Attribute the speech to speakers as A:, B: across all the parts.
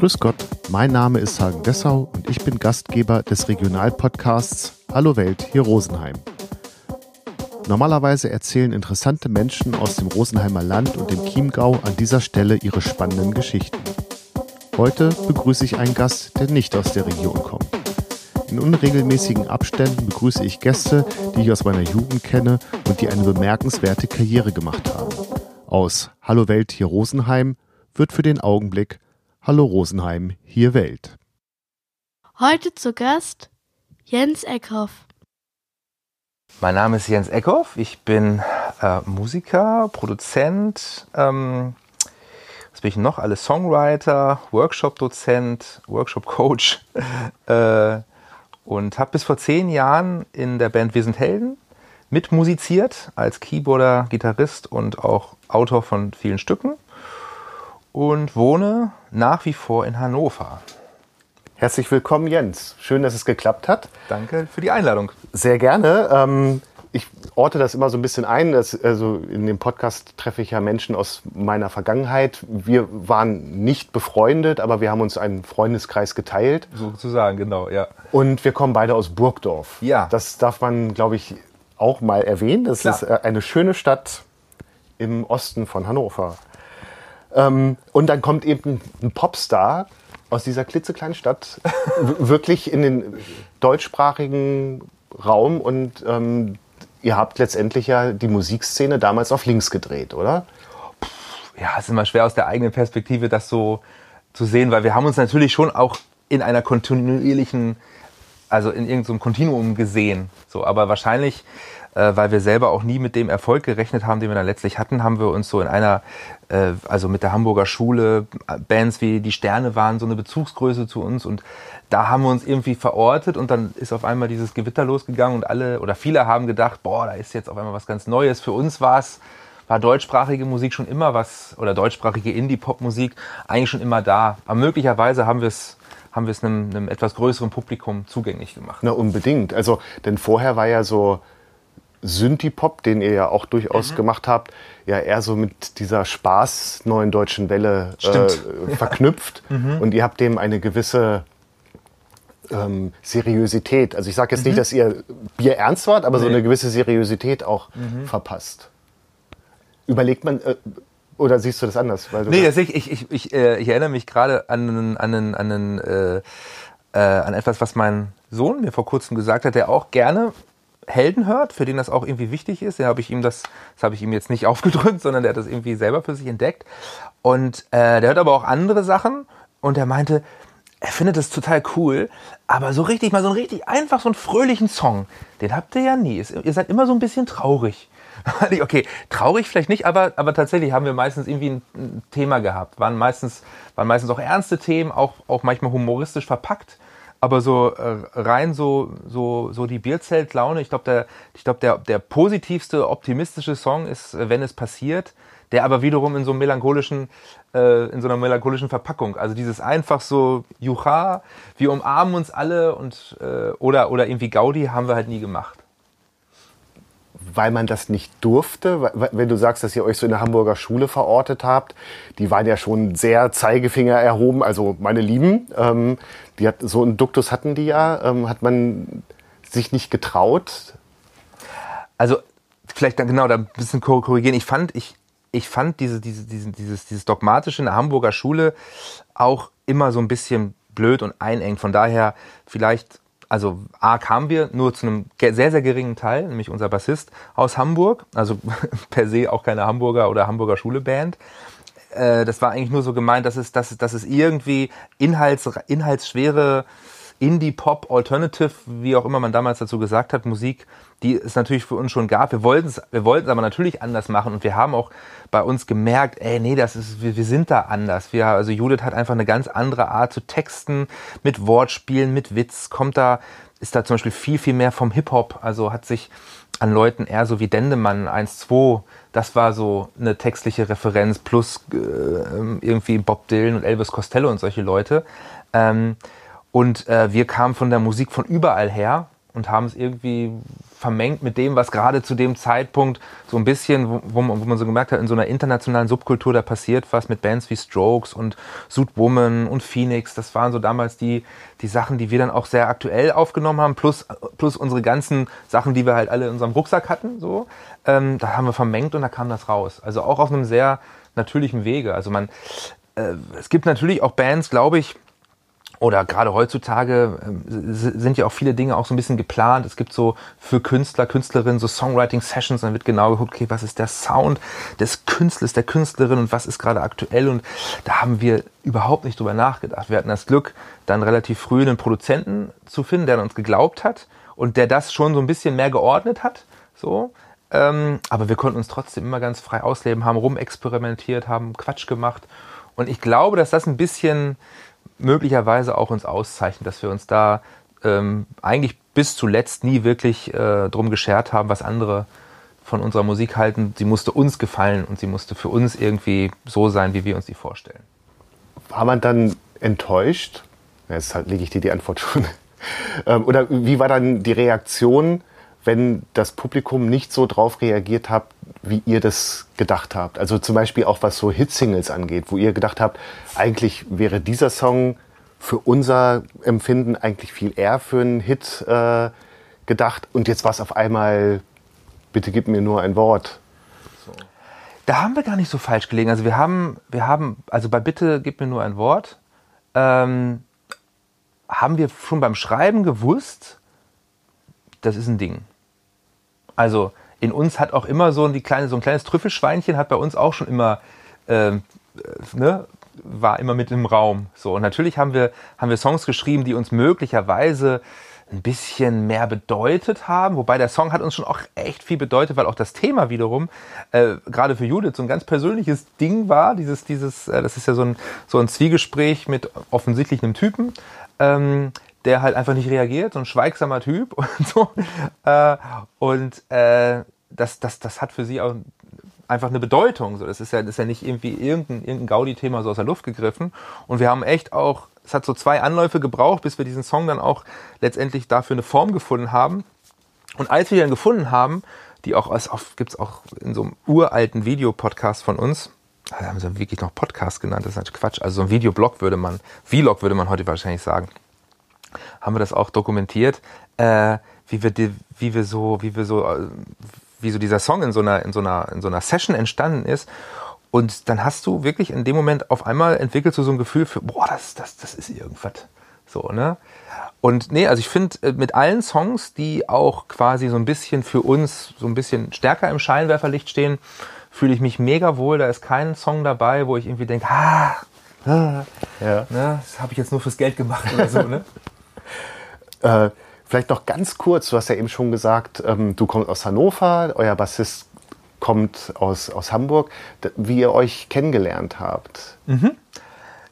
A: Grüß Gott, mein Name ist Hagen Dessau und ich bin Gastgeber des Regionalpodcasts Hallo Welt hier Rosenheim. Normalerweise erzählen interessante Menschen aus dem Rosenheimer Land und dem Chiemgau an dieser Stelle ihre spannenden Geschichten. Heute begrüße ich einen Gast, der nicht aus der Region kommt. In unregelmäßigen Abständen begrüße ich Gäste, die ich aus meiner Jugend kenne und die eine bemerkenswerte Karriere gemacht haben. Aus Hallo Welt hier Rosenheim wird für den Augenblick Hallo Rosenheim hier Welt.
B: Heute zu Gast Jens Eckhoff.
C: Mein Name ist Jens Eckhoff. Ich bin äh, Musiker, Produzent. Ähm, was bin ich noch? Alle Songwriter, Workshop-Dozent, Workshop-Coach. äh, und habe bis vor zehn Jahren in der Band Wir sind Helden mitmusiziert als Keyboarder, Gitarrist und auch Autor von vielen Stücken und wohne nach wie vor in Hannover.
A: Herzlich willkommen, Jens. Schön, dass es geklappt hat.
C: Danke für die Einladung.
A: Sehr gerne. Ähm, ich orte das immer so ein bisschen ein. Dass, also in dem Podcast treffe ich ja Menschen aus meiner Vergangenheit. Wir waren nicht befreundet, aber wir haben uns einen Freundeskreis geteilt.
C: Sozusagen, genau, ja.
A: Und wir kommen beide aus Burgdorf.
C: Ja.
A: Das darf man, glaube ich, auch mal erwähnen. Das
C: Klar.
A: ist äh, eine schöne Stadt im Osten von Hannover. Ähm, und dann kommt eben ein Popstar aus dieser klitzekleinen Stadt wirklich in den deutschsprachigen Raum und ähm, ihr habt letztendlich ja die Musikszene damals auf links gedreht, oder?
C: ja, es ist immer schwer aus der eigenen Perspektive das so zu sehen, weil wir haben uns natürlich schon auch in einer kontinuierlichen, also in irgendeinem Kontinuum gesehen. So, aber wahrscheinlich, äh, weil wir selber auch nie mit dem Erfolg gerechnet haben, den wir dann letztlich hatten, haben wir uns so in einer, äh, also mit der Hamburger Schule, Bands wie die Sterne waren so eine Bezugsgröße zu uns und da haben wir uns irgendwie verortet und dann ist auf einmal dieses Gewitter losgegangen und alle oder viele haben gedacht, boah, da ist jetzt auf einmal was ganz Neues. Für uns war es war deutschsprachige Musik schon immer was, oder deutschsprachige Indie-Pop-Musik eigentlich schon immer da. Aber möglicherweise haben wir es haben wir es einem, einem etwas größeren Publikum zugänglich gemacht.
A: Na, unbedingt. Also, denn vorher war ja so Synthie-Pop, den ihr ja auch
C: Mhm.
A: durchaus gemacht habt, ja eher so mit dieser Spaß neuen deutschen Welle äh, verknüpft. Und ihr habt dem eine gewisse ähm, Seriosität. Also ich sage jetzt nicht, dass ihr Bier ernst wart, aber so
C: Mhm. Nee. Mhm.
A: eine gewisse Seriosität auch verpasst. Überlegt man, äh, oder siehst du das anders? Weil
C: Nee, das ich, ich, ich, ich, äh, ich erinnere mich gerade an, an, an, einen, äh, äh, an etwas, was mein Sohn mir vor kurzem gesagt hat, der auch gerne Helden hört, für den das auch irgendwie wichtig ist. Der habe ich ihm das, das habe ich ihm jetzt nicht aufgedrückt, sondern der hat das irgendwie selber für sich entdeckt. Und äh, der hört aber auch andere Sachen und er meinte, er findet das total cool, aber so richtig mal so ein richtig einfach so einen fröhlichen Song, den habt ihr ja nie. Ihr seid immer so ein bisschen traurig. Okay, traurig vielleicht nicht, aber, aber tatsächlich haben wir meistens irgendwie ein, ein Thema gehabt. Waren meistens, waren meistens auch ernste Themen, auch, auch manchmal humoristisch verpackt. Aber so äh, rein so, so, so die Bierzeltlaune, ich glaube, der, ich glaub, der, der positivste, optimistische Song ist, äh, wenn es passiert, der aber wiederum in so einem melancholischen, äh, in so einer melancholischen Verpackung. Also dieses einfach so, Jucha, wir umarmen uns alle und äh, oder, oder irgendwie Gaudi haben wir halt nie gemacht.
A: Weil man das nicht durfte, wenn du sagst, dass ihr euch so in der Hamburger Schule verortet habt, die waren ja schon sehr Zeigefinger erhoben, also meine Lieben, ähm, die hat, so einen Duktus hatten die ja, ähm, hat man sich nicht getraut.
C: also vielleicht dann genau da ein bisschen kor- korrigieren. Ich fand, ich, ich fand diese, diese, diese, dieses, dieses Dogmatische in der Hamburger Schule auch immer so ein bisschen blöd und einengt. Von daher vielleicht, also A kamen wir nur zu einem sehr, sehr geringen Teil, nämlich unser Bassist aus Hamburg, also per se auch keine Hamburger oder Hamburger Schule-Band. Äh, das war eigentlich nur so gemeint, dass es, dass, dass es irgendwie inhalts, inhaltsschwere Indie-Pop, Alternative, wie auch immer man damals dazu gesagt hat, Musik, die es natürlich für uns schon gab. Wir wollten es wir wollten es aber natürlich anders machen und wir haben auch bei uns gemerkt, ey, nee, das ist, wir, wir sind da anders. Wir, also Judith hat einfach eine ganz andere Art zu texten, mit Wortspielen, mit Witz, kommt da, ist da zum Beispiel viel, viel mehr vom Hip-Hop, also hat sich an Leuten eher so wie Dendemann 1-2, das war so eine textliche Referenz, plus äh, irgendwie Bob Dylan und Elvis Costello und solche Leute. Ähm, und äh, wir kamen von der Musik von überall her und haben es irgendwie vermengt mit dem, was gerade zu dem Zeitpunkt so ein bisschen, wo, wo, man, wo man so gemerkt hat, in so einer internationalen Subkultur, da passiert was mit Bands wie Strokes und Suit Woman und Phoenix. Das waren so damals die, die Sachen, die wir dann auch sehr aktuell aufgenommen haben, plus, plus unsere ganzen Sachen, die wir halt alle in unserem Rucksack hatten. So. Ähm, da haben wir vermengt und da kam das raus. Also auch auf einem sehr natürlichen Wege. Also man, äh, es gibt natürlich auch Bands, glaube ich, oder gerade heutzutage äh, sind ja auch viele Dinge auch so ein bisschen geplant. Es gibt so für Künstler, Künstlerinnen so Songwriting-Sessions, dann wird genau geguckt, okay, was ist der Sound des Künstlers, der Künstlerin und was ist gerade aktuell. Und da haben wir überhaupt nicht drüber nachgedacht. Wir hatten das Glück, dann relativ früh einen Produzenten zu finden, der an uns geglaubt hat und der das schon so ein bisschen mehr geordnet hat. So. Ähm, aber wir konnten uns trotzdem immer ganz frei ausleben, haben rumexperimentiert, haben Quatsch gemacht. Und ich glaube, dass das ein bisschen möglicherweise auch uns auszeichnet, dass wir uns da ähm, eigentlich bis zuletzt nie wirklich äh, drum geschert haben, was andere von unserer Musik halten. Sie musste uns gefallen und sie musste für uns irgendwie so sein, wie wir uns die vorstellen.
A: War man dann enttäuscht? Jetzt halt lege ich dir die Antwort schon. ähm, oder wie war dann die Reaktion, wenn das Publikum nicht so drauf reagiert hat, wie ihr das gedacht habt? Also zum Beispiel auch was so Hitsingles angeht, wo ihr gedacht habt, eigentlich wäre dieser Song für unser Empfinden eigentlich viel eher für einen Hit äh, gedacht und jetzt war es auf einmal, bitte gib mir nur ein Wort.
C: So. Da haben wir gar nicht so falsch gelegen. Also wir haben, wir haben, also bei Bitte gib mir nur ein Wort, ähm, haben wir schon beim Schreiben gewusst, das ist ein Ding. Also in uns hat auch immer so, die kleine, so ein kleines Trüffelschweinchen hat bei uns auch schon immer, äh, ne, war immer mit im Raum. So und natürlich haben wir haben wir Songs geschrieben, die uns möglicherweise ein bisschen mehr bedeutet haben, wobei der Song hat uns schon auch echt viel bedeutet, weil auch das Thema wiederum äh, gerade für Judith so ein ganz persönliches Ding war. Dieses, dieses, äh, das ist ja so ein so ein Zwiegespräch mit offensichtlich einem Typen, ähm, der halt einfach nicht reagiert, so ein schweigsamer Typ und so. Äh, und äh, das, das, das hat für sie auch einfach eine Bedeutung. So, das ist ja, das ist ja nicht irgendwie irgendein, irgendein Gaudi-Thema so aus der Luft gegriffen. Und wir haben echt auch, es hat so zwei Anläufe gebraucht, bis wir diesen Song dann auch letztendlich dafür eine Form gefunden haben. Und als wir den gefunden haben, die auch, gibt es auch in so einem uralten Videopodcast von uns, da haben sie wirklich noch Podcast genannt, das ist natürlich Quatsch. Also so ein Videoblog würde man, Vlog würde man heute wahrscheinlich sagen haben wir das auch dokumentiert, äh, wie wir die, wie wir so, wie wir so, äh, wie so dieser Song in so einer, in so einer, in so einer Session entstanden ist. Und dann hast du wirklich in dem Moment auf einmal entwickelst du so ein Gefühl für, boah, das, das, das ist irgendwas. So, ne? Und nee, also ich finde, äh, mit allen Songs, die auch quasi so ein bisschen für uns so ein bisschen stärker im Scheinwerferlicht stehen, fühle ich mich mega wohl. Da ist kein Song dabei, wo ich irgendwie denke, ah, ah ja. ne, das habe ich jetzt nur fürs Geld gemacht oder so, ne?
A: Äh, vielleicht noch ganz kurz, du hast ja eben schon gesagt, ähm, du kommst aus Hannover, euer Bassist kommt aus, aus Hamburg, wie ihr euch kennengelernt habt.
C: Mhm.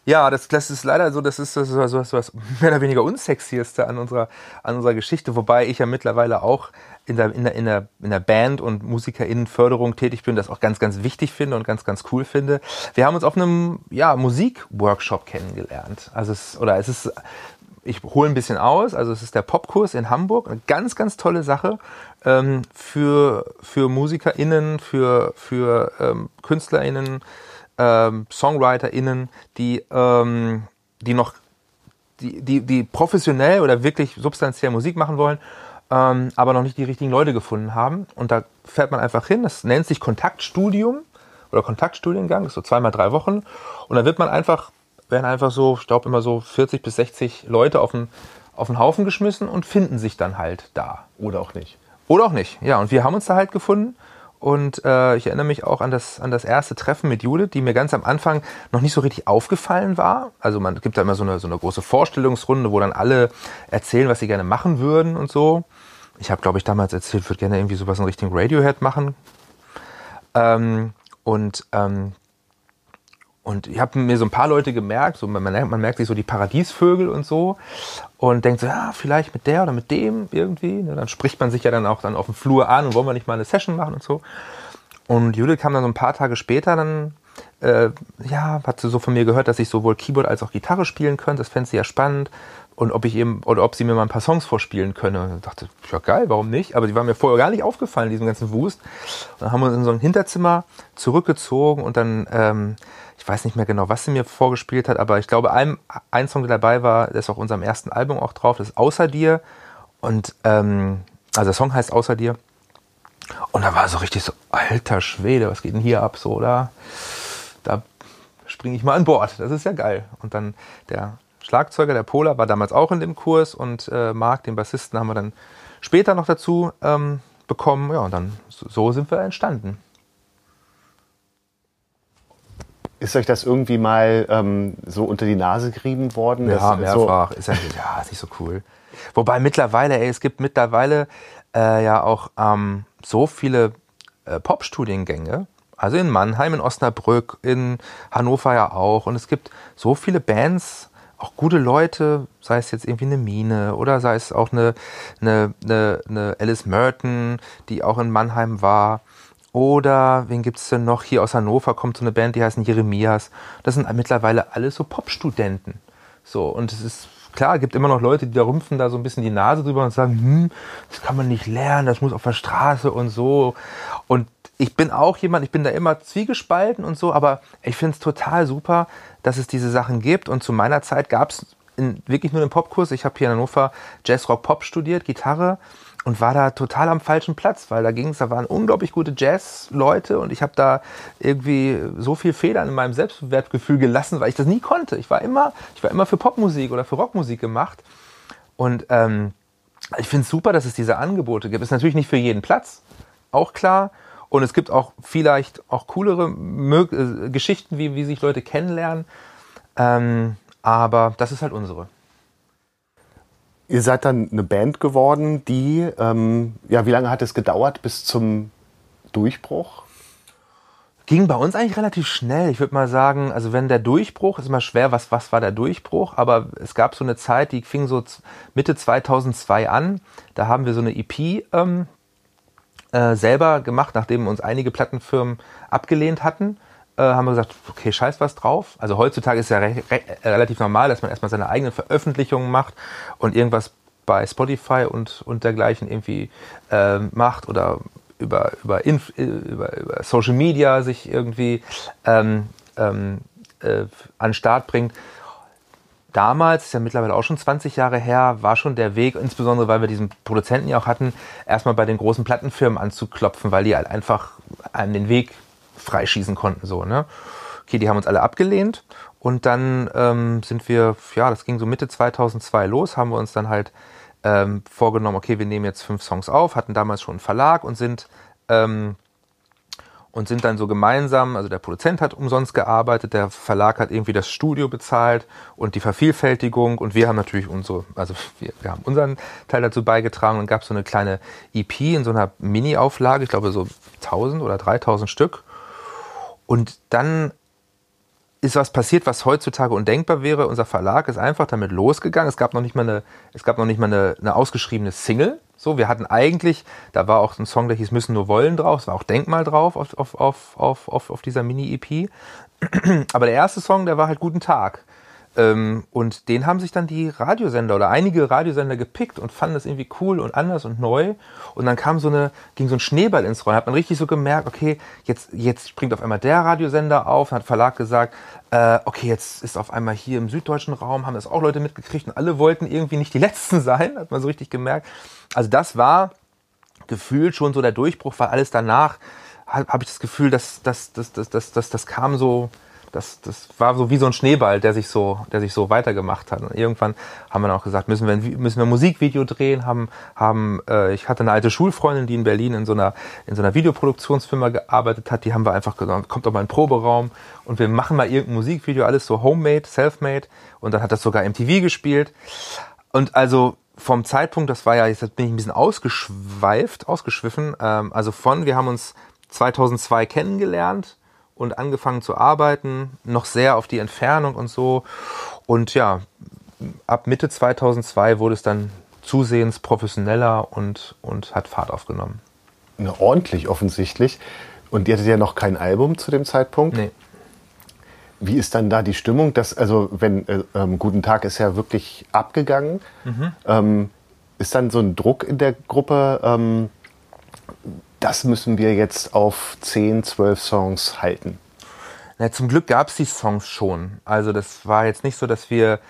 C: Ja, das, das ist leider so, das ist das, das, das, das mehr oder weniger unsexieste an unserer, an unserer Geschichte, wobei ich ja mittlerweile auch in der, in der, in der, in der Band- und MusikerInnenförderung tätig bin, das auch ganz, ganz wichtig finde und ganz, ganz cool finde. Wir haben uns auf einem ja, Musikworkshop kennengelernt. Also es, oder es ist ich hole ein bisschen aus. Also es ist der Popkurs in Hamburg, eine ganz, ganz tolle Sache ähm, für, für MusikerInnen, für, für ähm, KünstlerInnen, ähm, SongwriterInnen, die, ähm, die noch, die, die, die professionell oder wirklich substanziell Musik machen wollen, ähm, aber noch nicht die richtigen Leute gefunden haben. Und da fährt man einfach hin. Das nennt sich Kontaktstudium oder Kontaktstudiengang, das ist so zweimal drei Wochen. Und da wird man einfach werden einfach so, ich glaube immer so 40 bis 60 Leute auf den, auf den Haufen geschmissen und finden sich dann halt da.
A: Oder auch nicht.
C: Oder auch nicht, ja. Und wir haben uns da halt gefunden. Und äh, ich erinnere mich auch an das, an das erste Treffen mit Judith, die mir ganz am Anfang noch nicht so richtig aufgefallen war. Also man gibt da immer so eine, so eine große Vorstellungsrunde, wo dann alle erzählen, was sie gerne machen würden und so. Ich habe, glaube ich, damals erzählt, ich würde gerne irgendwie sowas in Richtung Radiohead machen. Ähm, und ähm, und ich habe mir so ein paar Leute gemerkt, so man, man, merkt sich so die Paradiesvögel und so und denkt so, ja, vielleicht mit der oder mit dem irgendwie. Ne? Dann spricht man sich ja dann auch dann auf dem Flur an und wollen wir nicht mal eine Session machen und so. Und Judith kam dann so ein paar Tage später dann äh, ja, hat sie so von mir gehört, dass ich sowohl Keyboard als auch Gitarre spielen könnte. Das fände sie ja spannend. Und ob ich eben, oder ob sie mir mal ein paar Songs vorspielen könne. Und ich dachte, ja geil, warum nicht? Aber die waren mir vorher gar nicht aufgefallen, diesem ganzen Wust. Und dann haben wir uns in so ein Hinterzimmer zurückgezogen und dann, ähm, ich weiß nicht mehr genau, was sie mir vorgespielt hat, aber ich glaube, ein, ein Song, der dabei war, der ist auf unserem ersten Album auch drauf, das ist Außer dir. Und, ähm, also der Song heißt Außer dir. Und da war so richtig so, alter Schwede, was geht denn hier ab, so, oder? Da springe ich mal an Bord, das ist ja geil. Und dann der Schlagzeuger, der Polar, war damals auch in dem Kurs und äh, Marc, den Bassisten, haben wir dann später noch dazu ähm, bekommen. Ja, und dann so sind wir entstanden.
A: Ist euch das irgendwie mal ähm, so unter die Nase gerieben worden?
C: Ja, mehrfach. So ist ja, ja, ist nicht so cool. Wobei mittlerweile, ey, es gibt mittlerweile äh, ja auch ähm, so viele äh, Pop-Studiengänge. Also in Mannheim, in Osnabrück, in Hannover ja auch. Und es gibt so viele Bands, auch gute Leute, sei es jetzt irgendwie eine Mine oder sei es auch eine, eine, eine, eine Alice Merton, die auch in Mannheim war. Oder wen gibt es denn noch? Hier aus Hannover kommt so eine Band, die heißen Jeremias. Das sind mittlerweile alles so Popstudenten. So, und es ist klar, gibt immer noch Leute, die da rümpfen da so ein bisschen die Nase drüber und sagen, hm, das kann man nicht lernen, das muss auf der Straße und so. Und ich bin auch jemand, ich bin da immer zwiegespalten und so, aber ich finde es total super, dass es diese Sachen gibt. Und zu meiner Zeit gab es wirklich nur den Popkurs. Ich habe hier in Hannover Jazz Rock Pop studiert, Gitarre und war da total am falschen Platz, weil da ging es, da waren unglaublich gute Jazz-Leute und ich habe da irgendwie so viel Federn in meinem Selbstwertgefühl gelassen, weil ich das nie konnte. Ich war immer, ich war immer für Popmusik oder für Rockmusik gemacht und ähm, ich finde es super, dass es diese Angebote gibt. Ist natürlich nicht für jeden Platz, auch klar. Und es gibt auch vielleicht auch coolere Mö äh, Geschichten, wie, wie sich Leute kennenlernen. Ähm, aber das ist halt unsere.
A: Ihr seid dann eine Band geworden, die, ähm, ja, wie lange hat es gedauert bis zum Durchbruch?
C: Ging bei uns eigentlich relativ schnell. Ich würde mal sagen, also wenn der Durchbruch, ist immer schwer, was, was war der Durchbruch, aber es gab so eine Zeit, die fing so Mitte 2002 an. Da haben wir so eine EP ähm, äh, selber gemacht, nachdem uns einige Plattenfirmen abgelehnt hatten. Äh, haben wir gesagt, okay, scheiß was drauf. Also heutzutage ist ja re re relativ normal, dass man erstmal seine eigenen Veröffentlichungen macht und irgendwas bei Spotify und, und dergleichen irgendwie äh, macht oder über, über, Inf über, über Social Media sich irgendwie ähm, ähm, äh, an den Start bringt damals, ist ja mittlerweile auch schon 20 Jahre her, war schon der Weg, insbesondere weil wir diesen Produzenten ja auch hatten, erstmal bei den großen Plattenfirmen anzuklopfen, weil die halt einfach einem den Weg freischießen konnten. So, ne? Okay, die haben uns alle abgelehnt und dann ähm, sind wir, ja, das ging so Mitte 2002 los, haben wir uns dann halt ähm, vorgenommen, okay, wir nehmen jetzt fünf Songs auf, hatten damals schon einen Verlag und sind ähm, und sind dann so gemeinsam, also der Produzent hat umsonst gearbeitet, der Verlag hat irgendwie das Studio bezahlt und die Vervielfältigung und wir haben natürlich unsere, also wir, wir haben unseren Teil dazu beigetragen und gab so eine kleine EP in so einer Mini-Auflage, ich glaube so 1000 oder 3000 Stück. Und dann ist was passiert, was heutzutage undenkbar wäre. Unser Verlag ist einfach damit losgegangen. Es gab noch nicht mal eine, es gab noch nicht mal eine, eine ausgeschriebene Single. So, wir hatten eigentlich, da war auch ein Song, der hieß Müssen nur wollen drauf, es war auch Denkmal drauf auf, auf, auf, auf, auf, auf dieser Mini-EP. Aber der erste Song, der war halt Guten Tag. Ähm, und den haben sich dann die Radiosender oder einige Radiosender gepickt und fanden das irgendwie cool und anders und neu. Und dann kam so eine, ging so ein Schneeball ins Rollen. Hat man richtig so gemerkt, okay, jetzt, jetzt springt auf einmal der Radiosender auf, hat Verlag gesagt, äh, okay, jetzt ist auf einmal hier im süddeutschen Raum, haben das auch Leute mitgekriegt und alle wollten irgendwie nicht die Letzten sein, hat man so richtig gemerkt. Also das war gefühlt schon so der Durchbruch, weil alles danach habe hab ich das Gefühl, dass das, das, das, das, das, das kam so, das, das war so wie so ein Schneeball, der sich so, der sich so weitergemacht hat. Und irgendwann haben wir dann auch gesagt, müssen wir müssen wir ein Musikvideo drehen. Haben, haben, äh, ich hatte eine alte Schulfreundin, die in Berlin in so einer, in so einer Videoproduktionsfirma gearbeitet hat. Die haben wir einfach gesagt, kommt doch mal in den Proberaum und wir machen mal irgendein Musikvideo, alles so homemade, selfmade. Und dann hat das sogar MTV gespielt. Und also vom Zeitpunkt, das war ja, jetzt bin ich ein bisschen ausgeschweift, ausgeschwiffen. Ähm, also von, wir haben uns 2002 kennengelernt und angefangen zu arbeiten, noch sehr auf die Entfernung und so. Und ja, ab Mitte 2002 wurde es dann zusehends professioneller und, und hat Fahrt aufgenommen.
A: Na, ordentlich offensichtlich. Und ihr hattet ja noch kein Album zu dem Zeitpunkt.
C: Nee.
A: Wie ist dann da die Stimmung? Das, also, wenn äh, ähm, Guten Tag ist ja wirklich abgegangen, mhm. ähm, ist dann so ein Druck in der Gruppe, ähm, das müssen wir jetzt auf 10, 12 Songs halten?
C: Na, zum Glück gab es die Songs schon. Also das war jetzt nicht so, dass wir,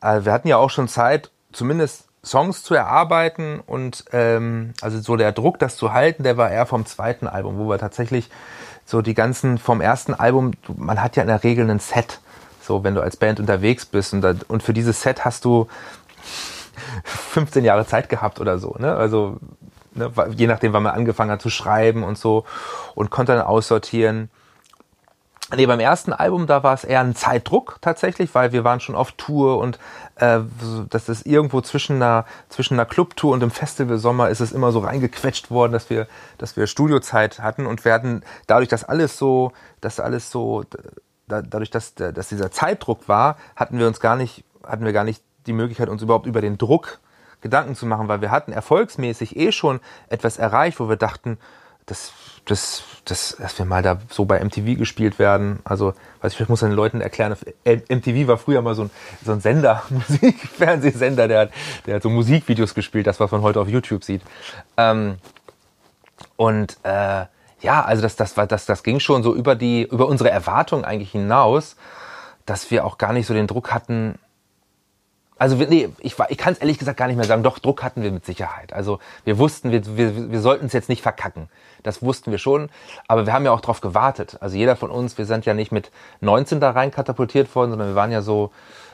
C: äh, wir hatten ja auch schon Zeit, zumindest Songs zu erarbeiten und ähm, also so der Druck, das zu halten, der war eher vom zweiten Album, wo wir tatsächlich so die ganzen vom ersten Album, man hat ja in der Regel ein Set, so wenn du als Band unterwegs bist und, da, und für dieses Set hast du 15 Jahre Zeit gehabt oder so, ne? Also ne, je nachdem, wann man angefangen hat zu schreiben und so und konnte dann aussortieren. Nee, beim ersten Album, da war es eher ein Zeitdruck tatsächlich, weil wir waren schon auf Tour und äh, das ist irgendwo zwischen einer, zwischen einer Clubtour und dem Festivalsommer ist es immer so reingequetscht worden, dass wir, dass wir Studiozeit hatten und werden dadurch, dass alles so, dass alles so, da, dadurch, dass, dass dieser Zeitdruck war, hatten wir uns gar nicht, hatten wir gar nicht die Möglichkeit, uns überhaupt über den Druck Gedanken zu machen, weil wir hatten erfolgsmäßig eh schon etwas erreicht, wo wir dachten, das, das, das, dass wir mal da so bei MTV gespielt werden. Also, weiß ich, ich muss den Leuten erklären, MTV war früher mal so ein, so ein Sender, Musik, Fernsehsender, der hat, der hat so Musikvideos gespielt, das, was man heute auf YouTube sieht. Ähm, und äh, ja, also das, das, war, das, das ging schon so über die, über unsere Erwartungen eigentlich hinaus, dass wir auch gar nicht so den Druck hatten, also nee, ich, ich kann es ehrlich gesagt gar nicht mehr sagen. Doch, Druck hatten wir mit Sicherheit. Also wir wussten, wir, wir, wir sollten es jetzt nicht verkacken. Das wussten wir schon. Aber wir haben ja auch darauf gewartet. Also jeder von uns, wir sind ja nicht mit 19 da rein katapultiert worden, sondern wir waren ja so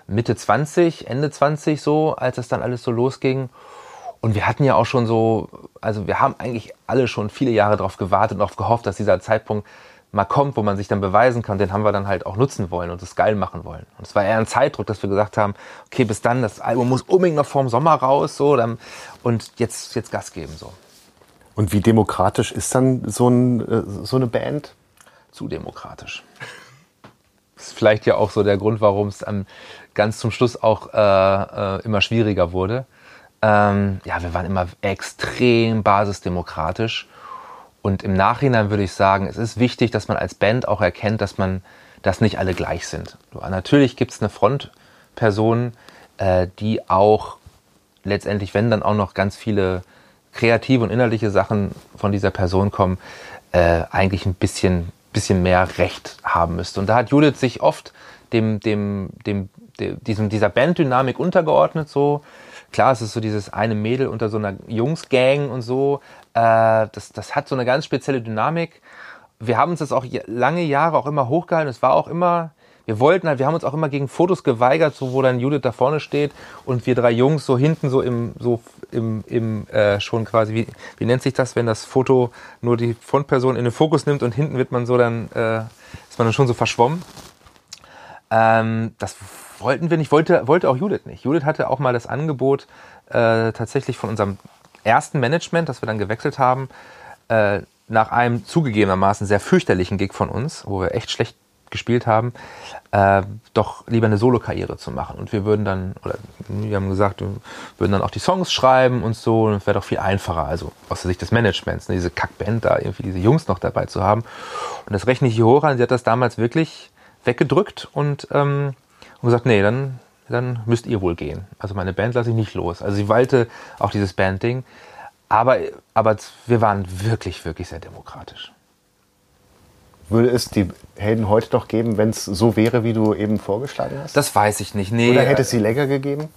C: Mitte 20, Ende 20 so, als es dann alles so losging. Und wir hatten ja auch schon so, also wir haben eigentlich alle schon viele Jahre darauf gewartet und darauf gehofft, dass dieser Zeitpunkt mal kommt, wo man sich dann beweisen kann, den haben wir dann halt auch nutzen wollen und es geil machen wollen. Und es war eher ein Zeitdruck, dass wir gesagt haben, okay, bis dann, das Album muss unbedingt noch vorm Sommer raus, so, dann, und jetzt, jetzt Gas geben, so.
A: Und wie demokratisch ist dann so, ein, äh, so eine Band?
C: Zu demokratisch. Das ist vielleicht ja auch so der Grund, warum es ganz zum Schluss auch äh, äh, immer schwieriger wurde. Ähm, ja, wir waren immer extrem basisdemokratisch und im Nachhinein würde ich sagen, es ist wichtig, dass man als Band auch erkennt, dass man, dass nicht alle gleich sind. Natürlich gibt es eine Frontperson, äh, die auch letztendlich, wenn dann auch noch ganz viele kreative und innerliche Sachen von dieser Person kommen, äh, eigentlich ein bisschen, bisschen mehr Recht haben müsste. Und da hat Judith sich oft dem, dem, dem, diesem, dieser Banddynamik untergeordnet, so. Klar, es ist so dieses eine Mädel unter so einer Jungsgang und so, äh, das, das hat so eine ganz spezielle Dynamik. Wir haben uns das auch lange Jahre auch immer hochgehalten. Es war auch immer, wir wollten halt, wir haben uns auch immer gegen Fotos geweigert, so wo dann Judith da vorne steht und wir drei Jungs so hinten so im, so im, im äh, schon quasi, wie, wie nennt sich das, wenn das Foto nur die Frontperson in den Fokus nimmt und hinten wird man so dann, äh, ist man dann schon so verschwommen. Ähm, das wollten wir nicht, wollte, wollte auch Judith nicht. Judith hatte auch mal das Angebot äh, tatsächlich von unserem ersten Management, das wir dann gewechselt haben, äh, nach einem zugegebenermaßen sehr fürchterlichen Gig von uns, wo wir echt schlecht gespielt haben, äh, doch lieber eine Solo-Karriere zu machen. Und wir würden dann, oder wir haben gesagt, wir würden dann auch die Songs schreiben und so, und es wäre doch viel einfacher, also aus der Sicht des Managements, ne, diese Kackband da, irgendwie diese Jungs noch dabei zu haben. Und das rechne ich hier hoch an, sie hat das damals wirklich weggedrückt und, ähm, und gesagt, nee, dann dann müsst ihr wohl gehen. Also meine Band lasse ich nicht los. Also sie wollte auch dieses Bandding. Aber, aber wir waren wirklich, wirklich sehr demokratisch.
A: Würde es die Helden heute noch geben, wenn es so wäre, wie du eben vorgeschlagen hast?
C: Das weiß ich nicht. Nee,
A: Oder hätte es sie länger gegeben?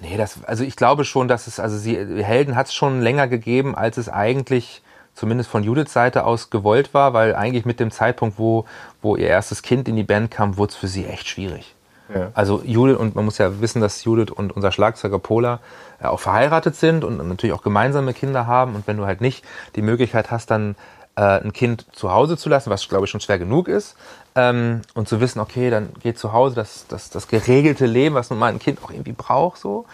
C: Nee, das, also ich glaube schon, dass es, also sie, Helden hat es schon länger gegeben, als es eigentlich zumindest von Judiths Seite aus gewollt war, weil eigentlich mit dem Zeitpunkt, wo, wo ihr erstes Kind in die Band kam, wurde es für sie echt schwierig. Also Judith, und man muss ja wissen, dass Judith und unser Schlagzeuger Pola ja, auch verheiratet sind und natürlich auch gemeinsame Kinder haben. Und wenn du halt nicht die Möglichkeit hast, dann äh, ein Kind zu Hause zu lassen, was glaube ich schon schwer genug ist, ähm, und zu wissen, okay, dann geht zu Hause das, das, das geregelte Leben, was nun mal ein Kind auch irgendwie braucht. So.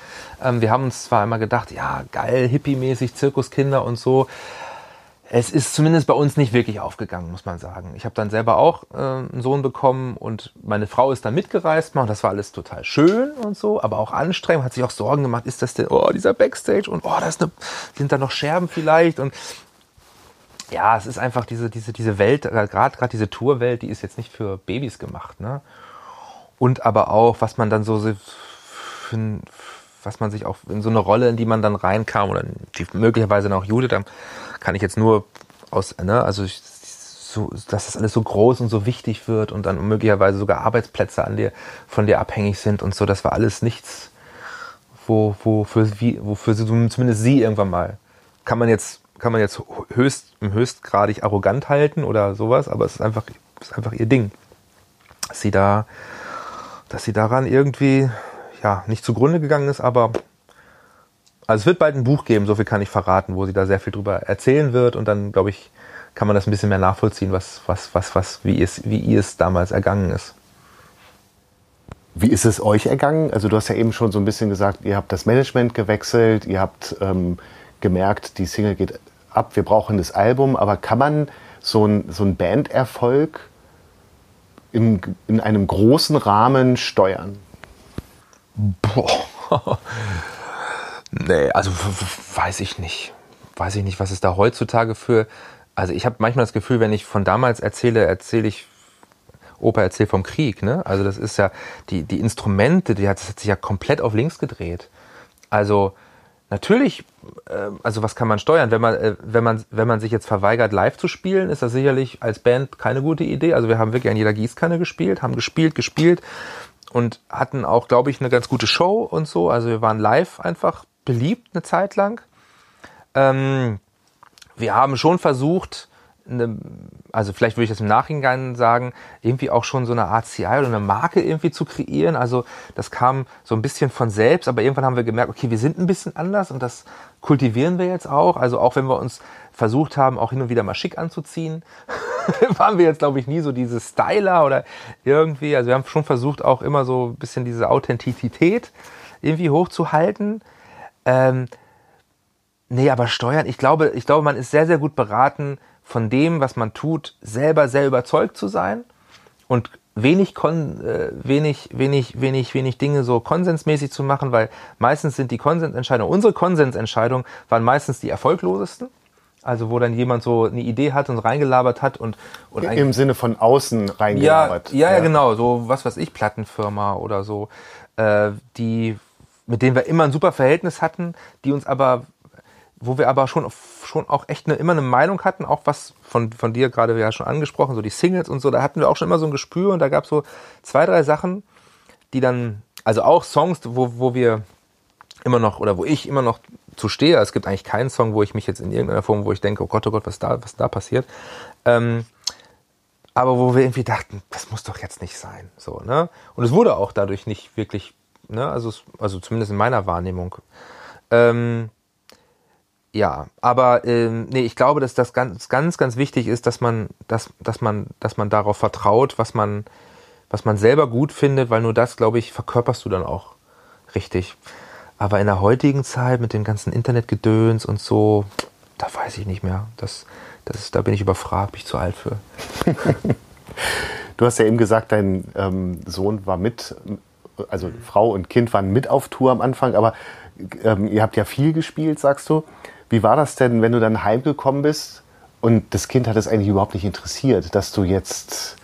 C: Ähm, wir haben uns zwar immer gedacht, ja, geil, hippie-mäßig, Zirkuskinder und so es ist zumindest bei uns nicht wirklich aufgegangen, muss man sagen. Ich habe dann selber auch äh, einen Sohn bekommen und meine Frau ist dann mitgereist und das war alles total schön und so, aber auch anstrengend, hat sich auch Sorgen gemacht, ist das denn, oh, dieser Backstage und oh, da eine, sind da noch Scherben vielleicht und ja, es ist einfach diese, diese, diese Welt, gerade gerade diese Tourwelt, die ist jetzt nicht für Babys gemacht, ne? Und aber auch, was man dann so für, was man sich auch in so eine Rolle, in die man dann reinkam, oder die, möglicherweise noch Jude, dann kann ich jetzt nur aus, ne, also ich, so, dass das alles so groß und so wichtig wird und dann möglicherweise sogar Arbeitsplätze an dir, von dir abhängig sind und so, das war alles nichts, wo, wofür, wie, wofür sie, zumindest sie irgendwann mal, kann man jetzt, kann man jetzt höchst, höchstgradig arrogant halten oder sowas, aber es ist einfach, es ist einfach ihr Ding. Dass sie da, dass sie daran irgendwie, ja, nicht zugrunde gegangen ist, aber also es wird bald ein Buch geben, so viel kann ich verraten, wo sie da sehr viel drüber erzählen wird und dann, glaube ich, kann man das ein bisschen mehr nachvollziehen, was, was, was, was, wie es, wie ihr es damals ergangen ist.
A: Wie ist es euch ergangen? Also du hast ja eben schon so ein bisschen gesagt, ihr habt das Management gewechselt, ihr habt ähm, gemerkt, die Single geht ab, wir brauchen das Album, aber kann man so ein, so ein Banderfolg in, in einem großen Rahmen steuern?
C: Boah. nee, also weiß ich nicht. Weiß ich nicht, was es da heutzutage für. Also ich habe manchmal das Gefühl, wenn ich von damals erzähle, erzähle ich Opa erzählt vom Krieg, ne? Also das ist ja die die Instrumente, die hat, das hat sich ja komplett auf links gedreht. Also natürlich, äh, also was kann man steuern, wenn man äh, wenn man wenn man sich jetzt verweigert live zu spielen, ist das sicherlich als Band keine gute Idee. Also wir haben wirklich an jeder Gießkanne gespielt, haben gespielt, gespielt und hatten auch, glaube ich, eine ganz gute Show und so. Also wir waren live einfach beliebt eine Zeit lang. Ähm, wir haben schon versucht, eine, also vielleicht würde ich das im Nachhinein sagen, irgendwie auch schon so eine Art CI oder eine Marke irgendwie zu kreieren. Also das kam so ein bisschen von selbst, aber irgendwann haben wir gemerkt, okay, wir sind ein bisschen anders und das kultivieren wir jetzt auch. Also auch wenn wir uns versucht haben, auch hin und wieder mal schick anzuziehen, waren wir jetzt, glaube ich, nie so diese Styler oder irgendwie. Also wir haben schon versucht, auch immer so ein bisschen diese Authentizität irgendwie hochzuhalten. Ähm, nee, aber steuern, ich glaube, ich glaube, man ist sehr, sehr gut beraten, von dem, was man tut, selber sehr überzeugt zu sein und wenig, kon, äh, wenig, wenig, wenig, wenig Dinge so konsensmäßig zu machen, weil meistens sind die Konsensentscheidungen, unsere Konsensentscheidungen waren meistens die erfolglosesten. Also wo dann jemand so eine Idee hat und reingelabert hat und, und
A: im Sinne von außen reingelabert.
C: Ja, ja, ja, genau. So was weiß ich Plattenfirma oder so, äh, die mit denen wir immer ein super Verhältnis hatten, die uns aber wo wir aber schon, schon auch echt eine, immer eine Meinung hatten, auch was von, von dir gerade ja schon angesprochen, so die Singles und so, da hatten wir auch schon immer so ein Gespür und da gab es so zwei, drei Sachen, die dann, also auch Songs, wo, wo wir immer noch, oder wo ich immer noch zu stehe. Es gibt eigentlich keinen Song, wo ich mich jetzt in irgendeiner Form, wo ich denke, oh Gott, oh Gott, was da, was da passiert. Ähm, aber wo wir irgendwie dachten, das muss doch jetzt nicht sein. So, ne? Und es wurde auch dadurch nicht wirklich, ne? also, also zumindest in meiner Wahrnehmung. Ähm, ja, aber ähm, nee, ich glaube, dass das ganz, ganz, ganz wichtig ist, dass man, dass, dass man, dass man darauf vertraut, was man, was man selber gut findet, weil nur das, glaube ich, verkörperst du dann auch richtig. Aber in der heutigen Zeit mit dem ganzen Internetgedöns und so, da weiß ich nicht mehr. Das, das, da bin ich überfragt, bin ich zu alt für.
A: du hast ja eben gesagt, dein ähm, Sohn war mit, also Frau und Kind waren mit auf Tour am Anfang, aber ähm, ihr habt ja viel gespielt, sagst du. Wie war das denn, wenn du dann heimgekommen bist und das Kind hat es eigentlich überhaupt nicht interessiert, dass du jetzt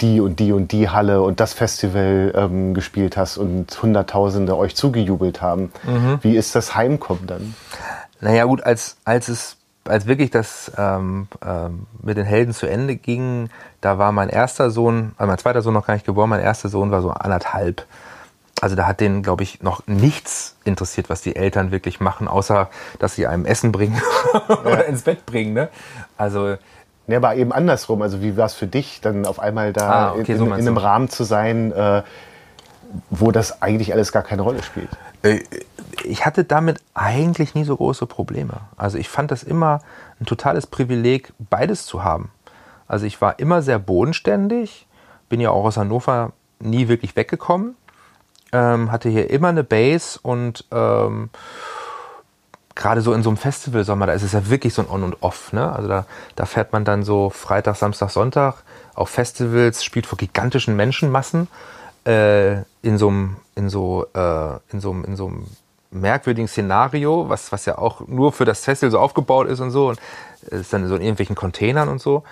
A: die und die und die Halle und das Festival ähm, gespielt hast und Hunderttausende euch zugejubelt haben. Mhm. Wie ist das Heimkommen dann?
C: Naja gut, als, als es als wirklich das ähm, ähm, mit den Helden zu Ende ging, da war mein erster Sohn, also mein zweiter Sohn noch gar nicht geboren, mein erster Sohn war so anderthalb also da hat denen, glaube ich, noch nichts interessiert, was die Eltern wirklich machen, außer dass sie einem Essen bringen oder ja. ins Bett bringen. Ne? Also
A: Ne, aber eben andersrum. Also wie war es für dich, dann auf einmal da ah, okay, in, so in, in, einem Rahmen zu sein, äh, wo das eigentlich alles gar keine Rolle spielt?
C: Äh, ich hatte damit eigentlich nie so große Probleme. Also ich fand das immer ein totales Privileg, beides zu haben. Also ich war immer sehr bodenständig, bin ja auch aus Hannover nie wirklich weggekommen ähm, hatte hier immer eine Base und ähm, gerade so in so einem Festivalsommer, da ist es ja wirklich so ein On und Off. Ne? Also da, da fährt man dann so Freitag, Samstag, Sonntag auf Festivals, spielt vor gigantischen Menschenmassen äh, in so einem in so äh, in so in so merkwürdigen Szenario, was, was ja auch nur für das Festival so aufgebaut ist und so. Und ist dann so in irgendwelchen Containern und so.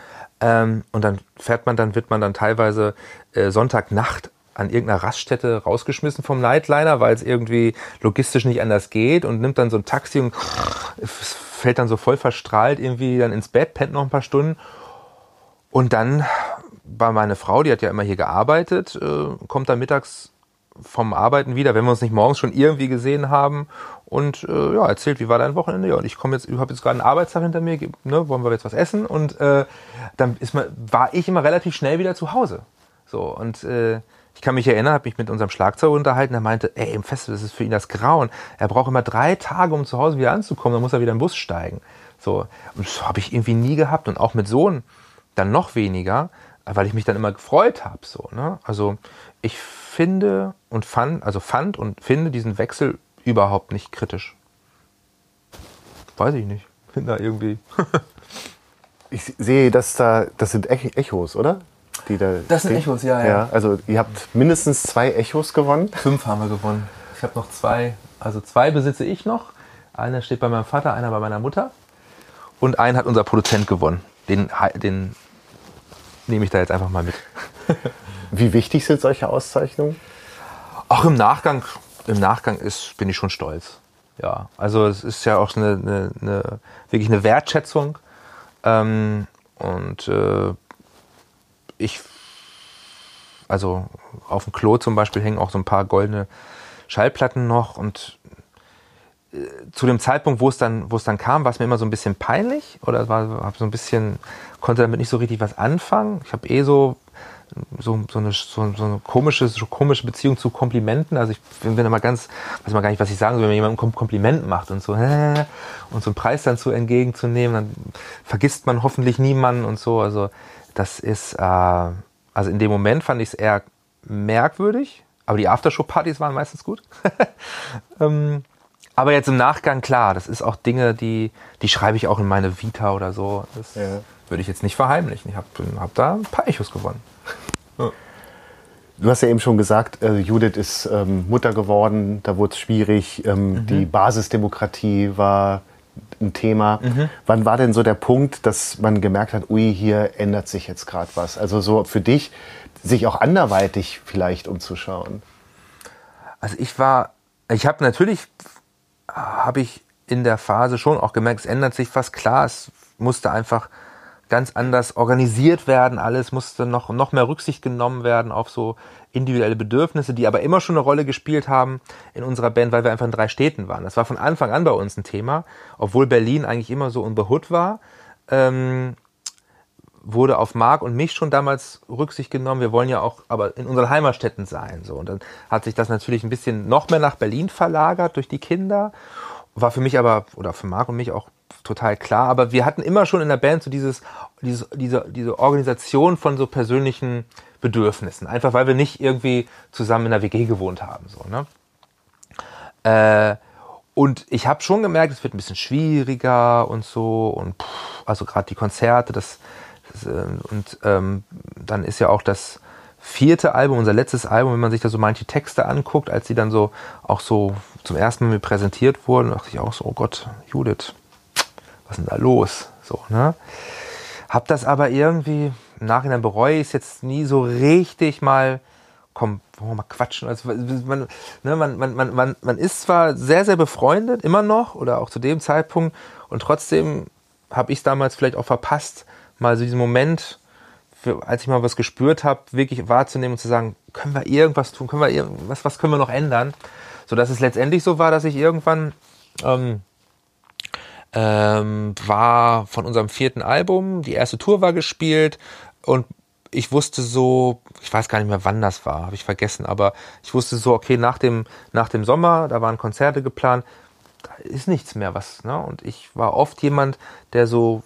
C: Ähm, und dann fährt man, dann wird man dann teilweise äh, Sonntagnacht an irgendeiner Raststätte rausgeschmissen vom Nightliner, weil es irgendwie logistisch nicht anders geht und nimmt dann so ein Taxi und fällt dann so voll verstrahlt irgendwie dann ins Bett, pennt noch ein paar Stunden. Und dann war meine Frau, die hat ja immer hier gearbeitet, äh, kommt dann mittags vom Arbeiten wieder, wenn wir uns nicht morgens schon irgendwie gesehen haben und äh, ja, erzählt, wie war dein Wochenende? Ja, und ich komme jetzt, habe jetzt gerade einen Arbeitstag hinter mir, ne, wollen wir jetzt was essen? Und äh, dann ist man, war ich immer relativ schnell wieder zu Hause. So, und äh, ich kann mich erinnern, habe mich mit unserem Schlagzeuger unterhalten, er meinte, ey, im Festival, das ist für ihn das Grauen. Er braucht immer drei Tage, um zu Hause wieder anzukommen, dann muss er wieder im Bus steigen. So, und das habe ich irgendwie nie gehabt und auch mit Sohn dann noch weniger, weil ich mich dann immer gefreut habe. So, ne? Also ich finde und fand, also fand und finde diesen Wechsel überhaupt nicht kritisch. Weiß ich nicht. Bin da irgendwie.
A: ich sehe, dass da, das sind Echos, oder?
C: Die da das sind Echos, ja, ja, ja.
A: Also ihr habt mindestens zwei Echos gewonnen.
C: Fünf haben wir gewonnen. Ich habe noch zwei, also zwei besitze ich noch. Einer steht bei meinem Vater, einer bei meiner Mutter. Und einen hat unser Produzent gewonnen. Den, den nehme ich da jetzt einfach mal mit.
A: Wie wichtig sind solche Auszeichnungen?
C: Auch im Nachgang, im Nachgang ist, bin ich schon stolz. Ja, also es ist ja auch eine, eine, eine wirklich eine Wertschätzung. Ähm, und äh, ich, also auf dem Klo zum Beispiel hängen auch so ein paar goldene Schallplatten noch und äh, zu dem Zeitpunkt, wo es dann, wo es dann kam, war es mir immer so ein bisschen peinlich oder war, so ein bisschen, konnte damit nicht so richtig was anfangen. Ich habe eh so so, so, eine, so, so eine komische, so komische Beziehung zu Komplimenten. Also ich bin immer ganz, weiß mal gar nicht, was ich sagen soll, wenn mir jemand ein Kompliment macht und so, und so einen Preis dann so entgegenzunehmen, dann vergisst man hoffentlich niemanden und so. Also das ist, äh, also in dem Moment fand ich es eher merkwürdig, aber die Aftershow-Partys waren meistens gut. ähm, aber jetzt im Nachgang, klar, das ist auch Dinge, die, die schreibe ich auch in meine Vita oder so. Das ja. würde ich jetzt nicht verheimlichen. Ich habe hab da ein paar Echos gewonnen.
A: Du hast ja eben schon gesagt, äh, Judith ist ähm, Mutter geworden, da wurde es schwierig. Ähm, mhm. Die Basisdemokratie war ein Thema. Mhm. Wann war denn so der Punkt, dass man gemerkt hat, ui, hier ändert sich jetzt gerade was? Also so für dich, sich auch anderweitig vielleicht umzuschauen.
C: Also ich war, ich habe natürlich, habe ich in der Phase schon auch gemerkt, es ändert sich was. Klar, es musste einfach ganz anders organisiert werden. Alles musste noch, noch mehr Rücksicht genommen werden auf so individuelle Bedürfnisse, die aber immer schon eine Rolle gespielt haben in unserer Band, weil wir einfach in drei Städten waren. Das war von Anfang an bei uns ein Thema, obwohl Berlin eigentlich immer so unbehut war. Ähm, wurde auf Marc und mich schon damals Rücksicht genommen. Wir wollen ja auch aber in unseren Heimatstädten sein. So. Und dann hat sich das natürlich ein bisschen noch mehr nach Berlin verlagert durch die Kinder. War für mich aber, oder für Marc und mich auch total klar. Aber wir hatten immer schon in der Band so dieses, dieses, diese, diese Organisation von so persönlichen Bedürfnissen. Einfach weil wir nicht irgendwie zusammen in der WG gewohnt haben. So, ne? Äh, und ich habe schon gemerkt, es wird ein bisschen schwieriger und so. Und pff, also gerade die Konzerte, das, das äh, und ähm, dann ist ja auch das vierte Album, unser letztes Album, wenn man sich da so manche Texte anguckt, als sie dann so auch so zum ersten Mal präsentiert wurden, dachte ich auch so, oh Gott, Judith, was ist denn da los? So, ne? Hab das aber irgendwie, im Nachhinein bereue ich es jetzt nie so richtig mal, komm, wollen wir mal quatschen. Also, man, ne, man, man, man, man, man ist zwar sehr, sehr befreundet, immer noch, oder auch zu dem Zeitpunkt, und trotzdem habe ich es damals vielleicht auch verpasst, mal so diesen Moment, für, als ich mal was gespürt habe, wirklich wahrzunehmen und zu sagen, können wir irgendwas tun, können wir irgendwas, was können wir noch ändern? So dass es letztendlich so war, dass ich irgendwann ähm, ähm, war von unserem vierten Album. Die erste Tour war gespielt und ich wusste so, ich weiß gar nicht mehr, wann das war, habe ich vergessen, aber ich wusste so, okay, nach dem, nach dem Sommer, da waren Konzerte geplant, da ist nichts mehr was. Ne? Und ich war oft jemand, der so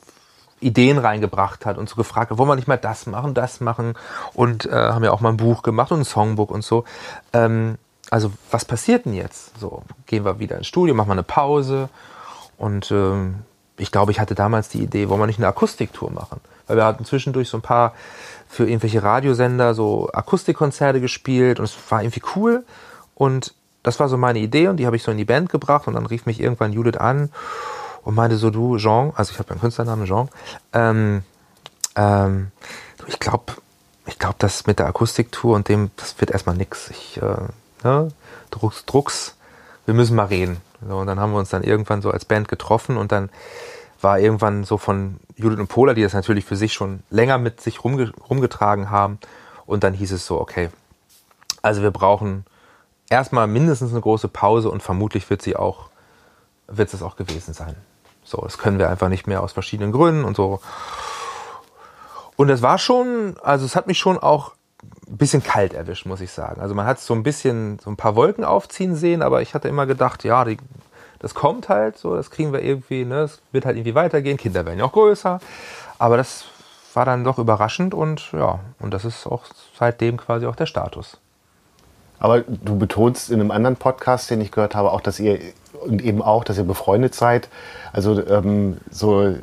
C: Ideen reingebracht hat und so gefragt hat, wollen wir nicht mal das machen, das machen und äh, haben ja auch mal ein Buch gemacht und ein Songbook und so. Ähm, also was passiert denn jetzt? So, gehen wir wieder ins Studio, machen wir eine Pause und ähm, ich glaube, ich hatte damals die Idee, wollen wir nicht eine Akustiktour machen? Weil wir hatten zwischendurch so ein paar für irgendwelche Radiosender so Akustikkonzerte gespielt und es war irgendwie cool. Und das war so meine Idee und die habe ich so in die Band gebracht und dann rief mich irgendwann Judith an und meinte so, du, Jean, also ich habe ja einen Künstlernamen, Jean, ähm, ähm, ich glaube, ich glaube, das mit der Akustiktour und dem, das wird erstmal nix. Ich, äh, ne? Drucks, Drucks, wir müssen mal reden. So, und dann haben wir uns dann irgendwann so als Band getroffen und dann war irgendwann so von Judith und Pola, die das natürlich für sich schon länger mit sich rumge rumgetragen haben. Und dann hieß es so, okay, also wir brauchen erstmal mindestens eine große Pause und vermutlich wird sie auch, wird es auch gewesen sein. So, das können wir einfach nicht mehr aus verschiedenen Gründen und so. Und es war schon, also es hat mich schon auch ein bisschen kalt erwischt, muss ich sagen. Also man hat so ein bisschen so ein paar Wolken aufziehen sehen, aber ich hatte immer gedacht, ja, die, das kommt halt so, das kriegen wir irgendwie, ne, es wird halt irgendwie weitergehen, Kinder werden ja auch größer. Aber das war dann doch überraschend und ja, und das ist auch seitdem quasi auch der Status.
A: Aber du betonst in einem anderen Podcast, den ich gehört habe, auch, dass ihr und eben auch, dass ihr befreundet seid. Also ähm, so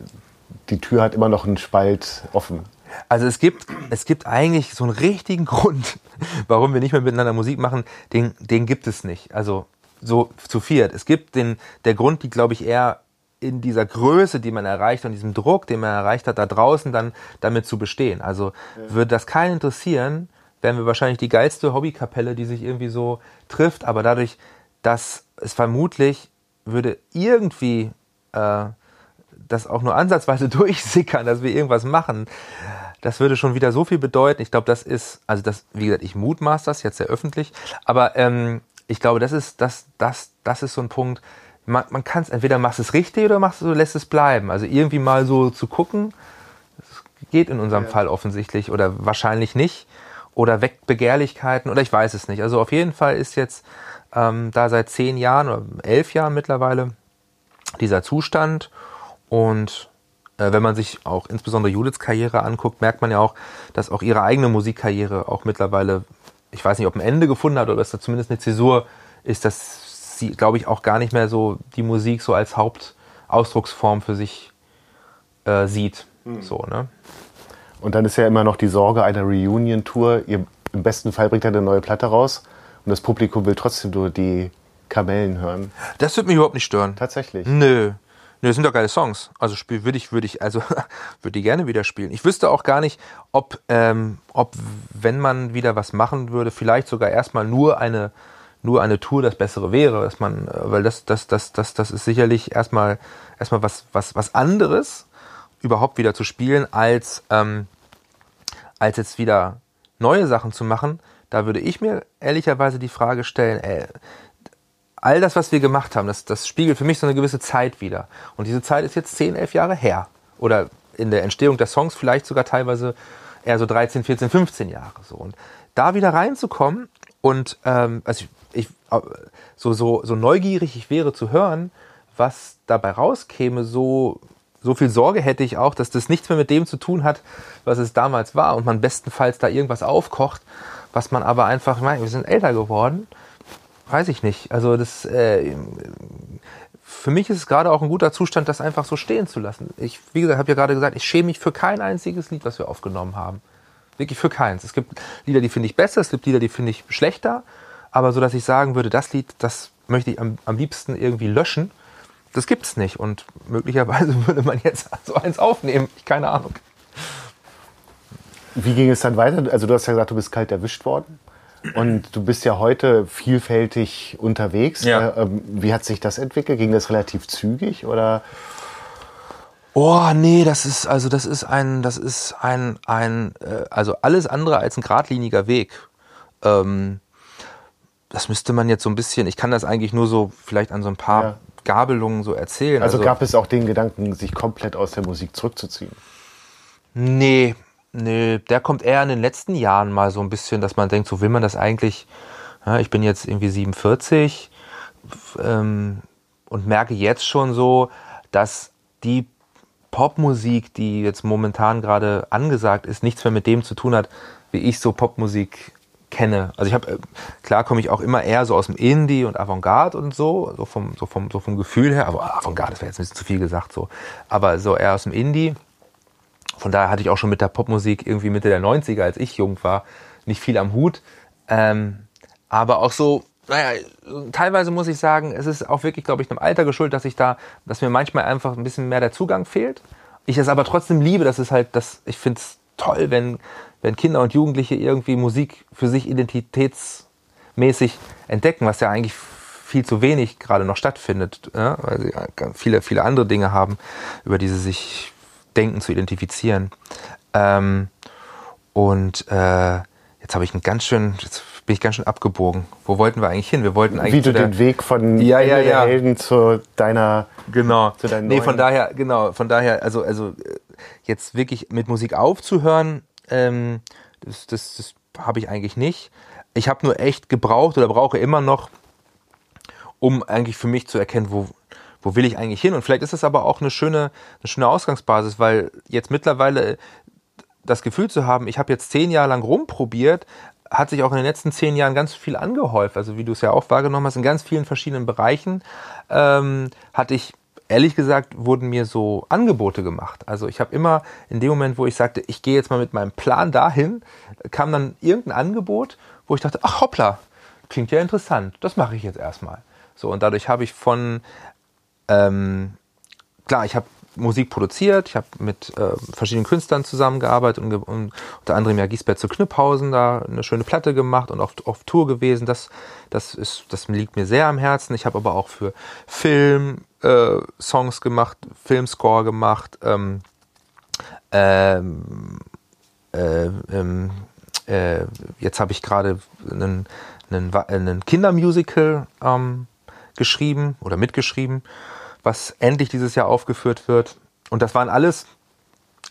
A: die Tür hat immer noch einen Spalt offen.
C: Also es gibt, es gibt eigentlich so einen richtigen Grund, warum wir nicht mehr miteinander Musik machen, den, den gibt es nicht. Also so zu viert. Es gibt den, der Grund, die glaube ich eher in dieser Größe, die man erreicht und diesem Druck, den man erreicht hat, da draußen dann damit zu bestehen. Also ja. würde das keinen interessieren, wären wir wahrscheinlich die geilste Hobbykapelle, die sich irgendwie so trifft, aber dadurch, dass es vermutlich würde irgendwie äh, das auch nur ansatzweise durchsickern, dass wir irgendwas machen, das würde schon wieder so viel bedeuten. Ich glaube, das ist, also das, wie gesagt, ich mutmaß das jetzt sehr öffentlich, aber ähm, ich glaube, das ist, das, das, das ist so ein Punkt, man, man kann es, entweder machst es richtig oder machst du, lässt es bleiben. Also irgendwie mal so zu gucken, geht in unserem ja. Fall offensichtlich oder wahrscheinlich nicht. Oder weckt Begehrlichkeiten oder ich weiß es nicht. Also auf jeden Fall ist jetzt ähm, da seit zehn Jahren oder elf Jahren mittlerweile dieser Zustand. Und wenn man sich auch insbesondere Judiths Karriere anguckt, merkt man ja auch, dass auch ihre eigene Musikkarriere auch mittlerweile, ich weiß nicht, ob ein Ende gefunden hat oder dass da zumindest eine Zäsur ist, dass sie, glaube ich, auch gar nicht mehr so die Musik so als Hauptausdrucksform für sich äh, sieht. Mhm. So, ne?
A: Und dann ist ja immer noch die Sorge einer Reunion-Tour. Im besten Fall bringt er eine neue Platte raus und das Publikum will trotzdem nur die Kamellen hören.
C: Das wird mich überhaupt nicht stören.
A: Tatsächlich.
C: Nö. Nö, das sind doch geile Songs. Also würde ich, würde ich, also würde die gerne wieder spielen. Ich wüsste auch gar nicht, ob, ähm, ob, wenn man wieder was machen würde, vielleicht sogar erstmal nur eine, nur eine Tour das Bessere wäre, dass man, äh, weil das, das, das, das, das ist sicherlich erstmal, erstmal was, was, was anderes, überhaupt wieder zu spielen, als, ähm, als jetzt wieder neue Sachen zu machen. Da würde ich mir ehrlicherweise die Frage stellen, ey, all das, was wir gemacht haben, das, das spiegelt für mich so eine gewisse Zeit wieder. Und diese Zeit ist jetzt 10, 11 Jahre her. Oder in der Entstehung der Songs vielleicht sogar teilweise eher so 13, 14, 15 Jahre. So. Und da wieder reinzukommen und ähm, also ich, ich, so, so, so neugierig ich wäre zu hören, was dabei rauskäme, so, so viel Sorge hätte ich auch, dass das nichts mehr mit dem zu tun hat, was es damals war und man bestenfalls da irgendwas aufkocht, was man aber einfach, ich meine, wir sind älter geworden weiß ich nicht. Also das äh, für mich ist es gerade auch ein guter Zustand, das einfach so stehen zu lassen. Ich, wie gesagt, habe ja gerade gesagt, ich schäme mich für kein einziges Lied, was wir aufgenommen haben. Wirklich für keins. Es gibt Lieder, die finde ich besser, es gibt Lieder, die finde ich schlechter, aber so, dass ich sagen würde, das Lied, das möchte ich am, am liebsten irgendwie löschen, das gibt's nicht. Und möglicherweise würde man jetzt so eins aufnehmen. Ich keine Ahnung.
A: Wie ging es dann weiter? Also du hast ja gesagt, du bist kalt erwischt worden. Und du bist ja heute vielfältig unterwegs.
C: Ja.
A: Äh, ähm, wie hat sich das entwickelt? Ging das relativ zügig oder?
C: Oh nee, das ist also das ist ein das ist ein ein äh, also alles andere als ein geradliniger Weg. Ähm, das müsste man jetzt so ein bisschen. Ich kann das eigentlich nur so vielleicht an so ein paar ja. Gabelungen so erzählen.
A: Also, also gab es auch den Gedanken, sich komplett aus der Musik zurückzuziehen?
C: Nee, Nee, der kommt eher in den letzten Jahren mal so ein bisschen, dass man denkt, so will man das eigentlich. Ja, ich bin jetzt irgendwie 47 ähm, und merke jetzt schon so, dass die Popmusik, die jetzt momentan gerade angesagt ist, nichts mehr mit dem zu tun hat, wie ich so Popmusik kenne. Also ich habe, äh, klar komme ich auch immer eher so aus dem Indie und Avantgarde und so, so vom, so vom, so vom Gefühl her, aber Avantgarde das wäre jetzt ein bisschen zu viel gesagt so, aber so eher aus dem Indie von daher hatte ich auch schon mit der Popmusik irgendwie Mitte der 90er, als ich jung war, nicht viel am Hut. Ähm, aber auch so naja, teilweise muss ich sagen, es ist auch wirklich, glaube ich, einem Alter geschuldet, dass ich da, dass mir manchmal einfach ein bisschen mehr der Zugang fehlt. Ich es aber trotzdem liebe, dass es halt, dass ich finde es toll, wenn, wenn Kinder und Jugendliche irgendwie Musik für sich identitätsmäßig entdecken, was ja eigentlich viel zu wenig gerade noch stattfindet, ja? weil sie viele, viele andere Dinge haben, über die sie sich denken zu identifizieren. Ähm, und äh, jetzt habe ich einen ganz schön, jetzt bin ich ganz schön abgebogen. Wo wollten wir eigentlich hin? Wir wollten eigentlich
A: Wie du den Weg von
C: ja, ja, ja.
A: Helden zu deiner
C: genau.
A: zu deinen
C: nee, von daher genau, von daher also also äh, jetzt wirklich mit Musik aufzuhören, ähm, das das, das habe ich eigentlich nicht. Ich habe nur echt gebraucht oder brauche immer noch, um eigentlich für mich zu erkennen, wo wo will ich eigentlich hin? Und vielleicht ist es aber auch eine schöne eine schöne Ausgangsbasis, weil jetzt mittlerweile das Gefühl zu haben, ich habe jetzt zehn Jahre lang rumprobiert, hat sich auch in den letzten zehn Jahren ganz viel angehäuft. Also wie du es ja auch wahrgenommen hast, in ganz vielen verschiedenen Bereichen ähm, hatte ich, ehrlich gesagt, wurden mir so Angebote gemacht. Also ich habe immer in dem Moment, wo ich sagte, ich gehe jetzt mal mit meinem Plan dahin, kam dann irgendein Angebot, wo ich dachte, ach hoppla, klingt ja interessant, das mache ich jetzt erstmal. So, und dadurch habe ich von ähm, klar, ich habe Musik produziert, ich habe mit äh, verschiedenen Künstlern zusammengearbeitet und, und unter anderem ja Giesbert zu Kniphausen da eine schöne Platte gemacht und auf, auf Tour gewesen. Das, das, ist, das liegt mir sehr am Herzen. Ich habe aber auch für Film äh, Songs gemacht, Filmscore gemacht, ähm, ähm, äh, ähm, äh, jetzt habe ich gerade einen, einen, einen Kindermusical ähm, geschrieben oder mitgeschrieben, was endlich dieses Jahr aufgeführt wird. Und das waren alles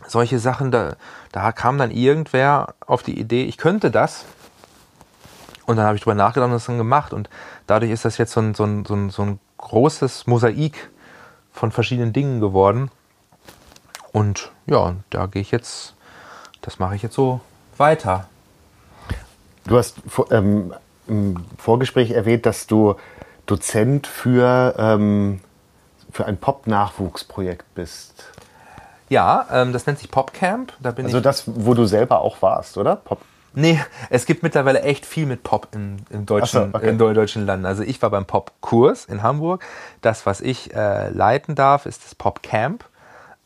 C: solche Sachen, da, da kam dann irgendwer auf die Idee, ich könnte das. Und dann habe ich drüber nachgedacht und das dann gemacht. Und dadurch ist das jetzt so ein, so ein, so ein, so ein großes Mosaik von verschiedenen Dingen geworden. Und ja, da gehe ich jetzt, das mache ich jetzt so weiter.
A: Du hast ähm, im Vorgespräch erwähnt, dass du Dozent für, ähm, für ein Pop-Nachwuchsprojekt bist.
C: Ja, ähm, das nennt sich Popcamp. Da bin
A: Also
C: ich.
A: das, wo du selber auch warst, oder? Pop.
C: Nee, es gibt mittlerweile echt viel mit Pop im, im deutschen,
A: so, okay.
C: in deu- deutschen Landen. Also ich war beim Popkurs in Hamburg. Das, was ich äh, leiten darf, ist das Popcamp.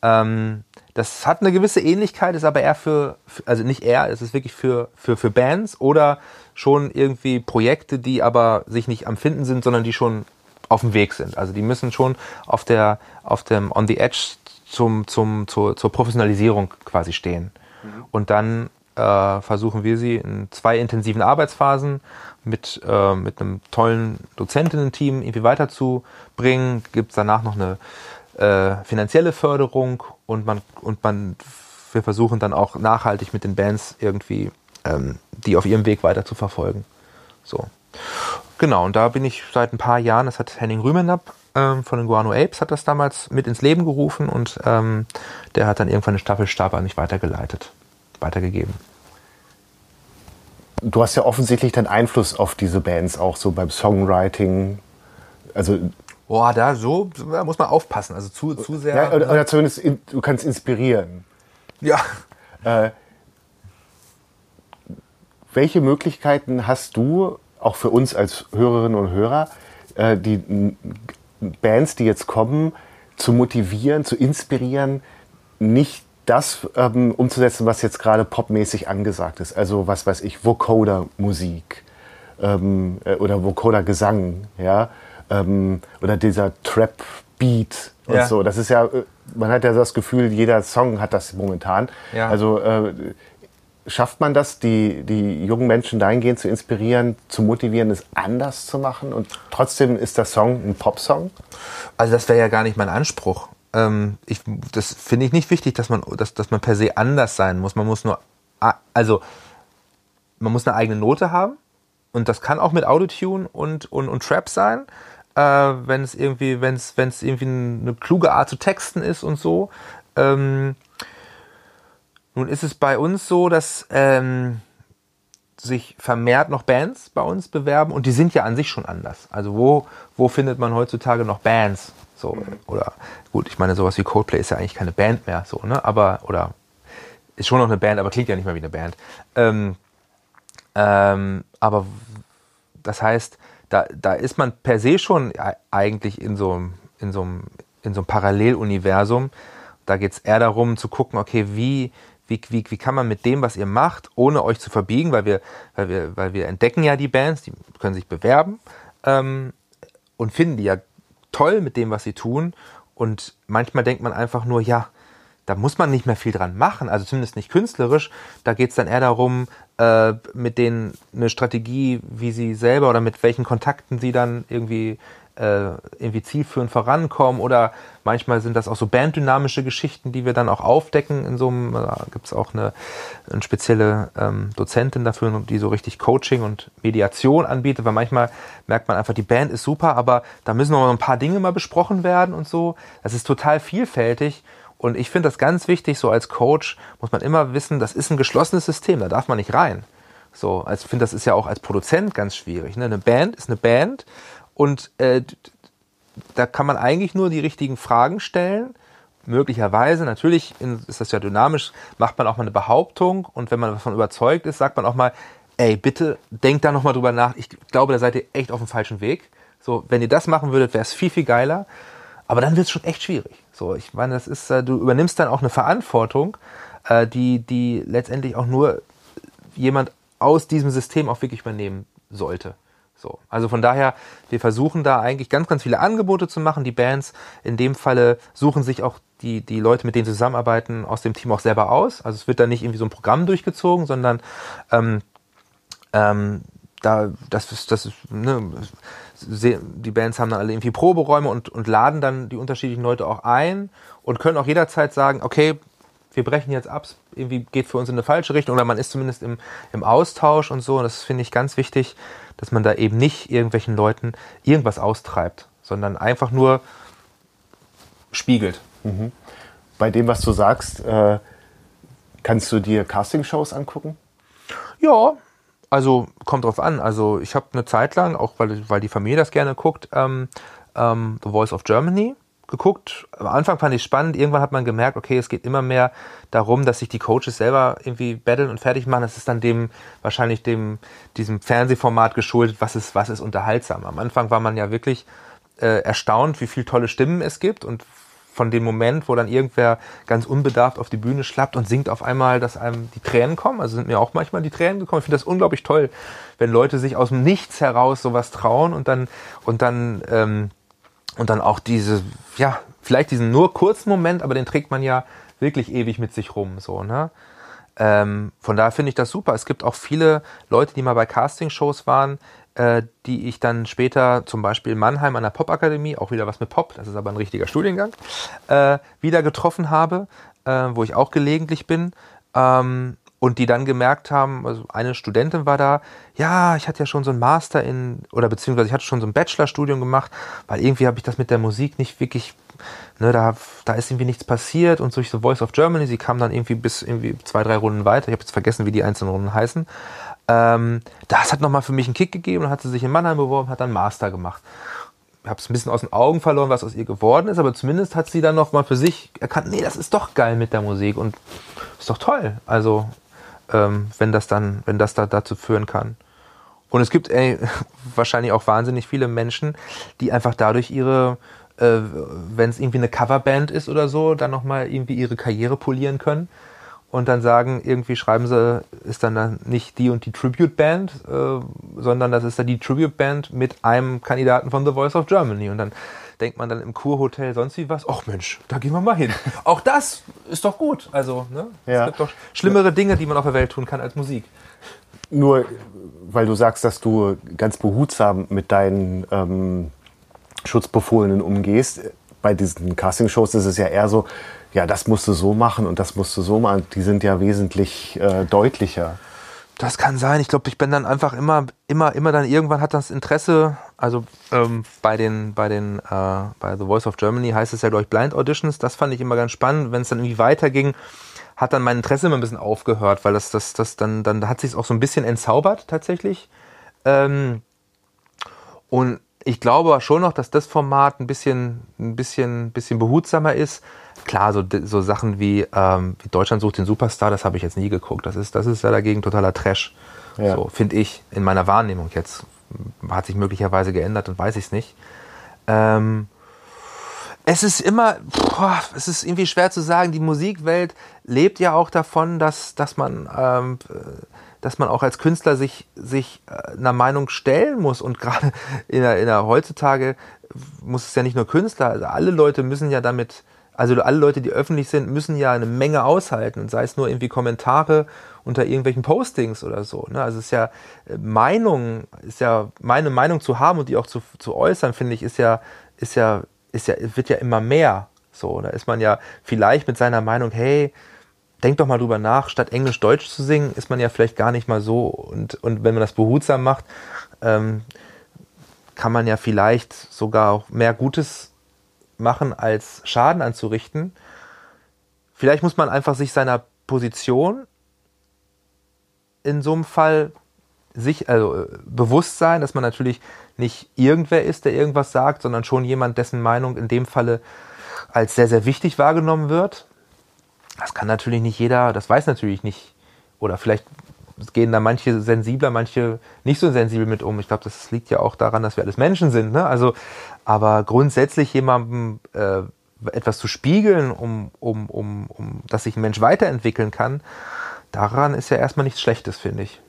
C: Ähm, das hat eine gewisse Ähnlichkeit, ist aber eher für, also nicht eher, es ist wirklich für, für, für Bands oder schon irgendwie Projekte, die aber sich nicht am Finden sind, sondern die schon auf dem Weg sind. Also die müssen schon auf der, auf dem, on the edge zum, zum, zur, zur Professionalisierung quasi stehen. Und dann äh, versuchen wir sie in zwei intensiven Arbeitsphasen mit, äh, mit einem tollen Dozentinnen-Team irgendwie weiterzubringen. Gibt es danach noch eine äh, finanzielle Förderung und man, und man, wir versuchen dann auch nachhaltig mit den Bands irgendwie ähm, die auf ihrem Weg weiter zu verfolgen. So. Genau, und da bin ich seit ein paar Jahren, das hat Henning Rümenapp ähm, von den Guano Apes hat das damals mit ins Leben gerufen und ähm, der hat dann irgendwann den Staffelstab an mich weitergeleitet, weitergegeben.
A: Du hast ja offensichtlich dann Einfluss auf diese Bands auch so beim Songwriting. Also
C: Boah, da so da muss man aufpassen, also zu, zu sehr.
A: ja, oder, oder zumindest in, du kannst inspirieren.
C: ja.
A: Äh, welche Möglichkeiten hast du, auch für uns als Hörerinnen und Hörer, äh, die Bands, die jetzt kommen, zu motivieren, zu inspirieren, nicht das ähm, umzusetzen, was jetzt gerade popmäßig angesagt ist? Also was weiß ich, Vocoder-Musik ähm, äh, oder Vocoder-Gesang, ja, ähm, oder dieser Trap-Beat und
C: Ja.
A: so. Das ist ja, äh, man hat ja das Gefühl, jeder Song hat das momentan.
C: Ja.
A: Also äh, schafft man das, die, die jungen Menschen dahingehend zu inspirieren, zu motivieren, es anders zu machen und trotzdem ist der Song ein Popsong?
C: Also das wäre ja gar nicht mein Anspruch. Ähm, ich, das finde ich nicht wichtig, dass man, dass, dass man per se anders sein muss. Man muss nur, also man muss eine eigene Note haben und das kann auch mit Autotune und, und, und Trap sein, äh, wenn es irgendwie, wenn es, wenn es irgendwie eine kluge Art zu texten ist und so. Ähm, nun ist es bei uns so, dass ähm, sich vermehrt noch Bands bei uns bewerben und die sind ja an sich schon anders. Also wo, wo findet man heutzutage noch Bands? So, oder gut, ich meine, sowas wie Coldplay ist ja eigentlich keine Band mehr, so, ne? Aber, oder ist schon noch eine Band, aber klingt ja nicht mehr wie eine Band. Ähm, ähm, aber das heißt, da, da ist man per se schon eigentlich in so, in so, in so einem Paralleluniversum. Da geht es eher darum zu gucken, okay, wie, wie, wie, wie kann man mit dem, was ihr macht, ohne euch zu verbiegen, weil wir, weil wir, weil wir entdecken ja die Bands, die können sich bewerben ähm, und finden die ja toll mit dem, was sie tun. Und manchmal denkt man einfach nur, ja, da muss man nicht mehr viel dran machen, also zumindest nicht künstlerisch. Da geht es dann eher darum, äh, mit denen eine Strategie, wie sie selber oder mit welchen Kontakten sie dann irgendwie äh, irgendwie zielführend vorankommen oder manchmal sind das auch so banddynamische Geschichten, die wir dann auch aufdecken in so einem, da gibt es auch eine, eine spezielle ähm, Dozentin dafür, die so richtig Coaching und Mediation anbietet, weil manchmal merkt man einfach, die Band ist super, aber da müssen noch ein paar Dinge mal besprochen werden und so. Das ist total vielfältig und ich finde das ganz wichtig, so als Coach muss man immer wissen, das ist ein geschlossenes System, da darf man nicht rein. So, ich finde, das ist ja auch als Produzent ganz schwierig. Ne? Eine Band ist eine Band und äh, da kann man eigentlich nur die richtigen Fragen stellen. Möglicherweise, natürlich ist das ja dynamisch, macht man auch mal eine Behauptung und wenn man davon überzeugt ist, sagt man auch mal, ey, bitte denkt da nochmal drüber nach. Ich glaube, da seid ihr echt auf dem falschen Weg. So, wenn ihr das machen würdet, wäre es viel, viel geiler. Aber dann wird es schon echt schwierig. So, ich meine, das ist, äh, du übernimmst dann auch eine Verantwortung, äh, die, die letztendlich auch nur jemand aus diesem System auch wirklich übernehmen sollte. So, also von daher, wir versuchen da eigentlich ganz, ganz viele Angebote zu machen. Die Bands in dem Falle suchen sich auch die, die Leute, mit denen sie zusammenarbeiten, aus dem Team auch selber aus. Also es wird da nicht irgendwie so ein Programm durchgezogen, sondern ähm, ähm, da, das ist, das ist, ne, die Bands haben dann alle irgendwie Proberäume und, und laden dann die unterschiedlichen Leute auch ein und können auch jederzeit sagen, okay, wir brechen jetzt ab, irgendwie geht für uns in eine falsche Richtung oder man ist zumindest im, im Austausch und so. Und das finde ich ganz wichtig, dass man da eben nicht irgendwelchen Leuten irgendwas austreibt, sondern einfach nur spiegelt.
A: Mhm. Bei dem, was du sagst, äh, kannst du dir Castingshows angucken?
C: Ja, also kommt drauf an. Also ich habe eine Zeit lang, auch weil, weil die Familie das gerne guckt, ähm, ähm, The Voice of Germany geguckt. Am Anfang fand ich spannend. Irgendwann hat man gemerkt, okay, es geht immer mehr darum, dass sich die Coaches selber irgendwie battlen und fertig machen. Das ist dann dem wahrscheinlich dem diesem Fernsehformat geschuldet. Was ist was ist unterhaltsam? Am Anfang war man ja wirklich äh, erstaunt, wie viele tolle Stimmen es gibt und von dem Moment, wo dann irgendwer ganz unbedarft auf die Bühne schlappt und singt auf einmal, dass einem die Tränen kommen. Also sind mir auch manchmal die Tränen gekommen. Ich finde das unglaublich toll, wenn Leute sich aus dem Nichts heraus sowas trauen und dann und dann ähm, und dann auch diese, ja, vielleicht diesen nur kurzen Moment, aber den trägt man ja wirklich ewig mit sich rum, so, ne? Ähm, von daher finde ich das super. Es gibt auch viele Leute, die mal bei Castingshows waren, äh, die ich dann später zum Beispiel in Mannheim an der Popakademie, auch wieder was mit Pop, das ist aber ein richtiger Studiengang, äh, wieder getroffen habe, äh, wo ich auch gelegentlich bin. Ähm, und die dann gemerkt haben, also eine Studentin war da, ja, ich hatte ja schon so ein Master in, oder beziehungsweise ich hatte schon so ein Bachelorstudium gemacht, weil irgendwie habe ich das mit der Musik nicht wirklich, ne, da, da ist irgendwie nichts passiert und durch so Voice of Germany, sie kam dann irgendwie bis irgendwie zwei, drei Runden weiter, ich habe jetzt vergessen, wie die einzelnen Runden heißen. Ähm, das hat nochmal für mich einen Kick gegeben und hat sie sich in Mannheim beworben, hat dann Master gemacht habe es ein bisschen aus den Augen verloren, was aus ihr geworden ist, aber zumindest hat sie dann noch mal für sich erkannt, nee, das ist doch geil mit der Musik und ist doch toll. Also ähm, wenn das dann, wenn das da dazu führen kann. Und es gibt ey, wahrscheinlich auch wahnsinnig viele Menschen, die einfach dadurch ihre, äh, wenn es irgendwie eine Coverband ist oder so, dann nochmal irgendwie ihre Karriere polieren können und dann sagen, irgendwie schreiben sie, ist dann, dann nicht die und die Tribute-Band, äh, sondern das ist dann die Tribute-Band mit einem Kandidaten von The Voice of Germany. Und dann denkt man dann im Kurhotel sonst wie was, ach Mensch, da gehen wir mal hin. Auch das ist doch gut. Also, ne? Ja. Es gibt doch schlimmere Dinge, die man auf der Welt tun kann als Musik.
A: Nur, weil du sagst, dass du ganz behutsam mit deinen ähm, Schutzbefohlenen umgehst. Bei diesen Castingshows ist es ja eher so, ja, das musst du so machen und das musst du so machen. Die sind ja wesentlich äh, deutlicher.
C: Das kann sein. Ich glaube, ich bin dann einfach immer, immer, immer dann irgendwann hat das Interesse. Also ähm, bei den, bei den, äh, bei The Voice of Germany heißt es ja ich Blind Auditions. Das fand ich immer ganz spannend. Wenn es dann irgendwie weiterging, hat dann mein Interesse immer ein bisschen aufgehört, weil das, das, das dann, dann hat sich auch so ein bisschen entzaubert tatsächlich. Ähm, und ich glaube schon noch, dass das Format ein bisschen, ein bisschen, bisschen behutsamer ist klar, so, so Sachen wie, ähm, wie Deutschland sucht den Superstar, das habe ich jetzt nie geguckt. Das ist, das ist ja dagegen totaler Trash. Ja. So, finde ich, in meiner Wahrnehmung jetzt. hat sich möglicherweise geändert und weiß ich es nicht. Ähm, es ist immer, boah, es ist irgendwie schwer zu sagen. Die Musikwelt lebt ja auch davon, dass, dass man, ähm, dass man auch als Künstler sich, sich äh, einer Meinung stellen muss. Und gerade in der, in der heutzutage muss es ja nicht nur Künstler, also alle Leute müssen ja damit, also alle Leute, die öffentlich sind, müssen ja eine Menge aushalten. Und sei es nur irgendwie Kommentare unter irgendwelchen Postings oder so. Ne? Also es ist ja äh, Meinung, ist ja meine Meinung zu haben und die auch zu, zu äußern, finde ich, ist ja, ist ja, ist ja, wird ja immer mehr. So, da ist man ja vielleicht mit seiner Meinung, hey, denk doch mal drüber nach, statt Englisch Deutsch zu singen, ist man ja vielleicht gar nicht mal so. Und, und wenn man das behutsam macht, ähm, kann man ja vielleicht sogar auch mehr Gutes machen, als Schaden anzurichten. Vielleicht muss man einfach sich seiner Position in so einem Fall sich, also äh, bewusst sein, dass man natürlich nicht irgendwer ist, der irgendwas sagt, sondern schon jemand, dessen Meinung in dem Falle als sehr, sehr wichtig wahrgenommen wird. Das kann natürlich nicht jeder, das weiß natürlich nicht. Oder vielleicht gehen da manche sensibler, manche nicht so sensibel mit um. Ich glaube, das liegt ja auch daran, dass wir alles Menschen sind. Ne? Also, aber grundsätzlich jemandem äh, etwas zu spiegeln, um, um, um, um, dass sich ein Mensch weiterentwickeln kann, daran ist ja erstmal nichts Schlechtes, finde ich.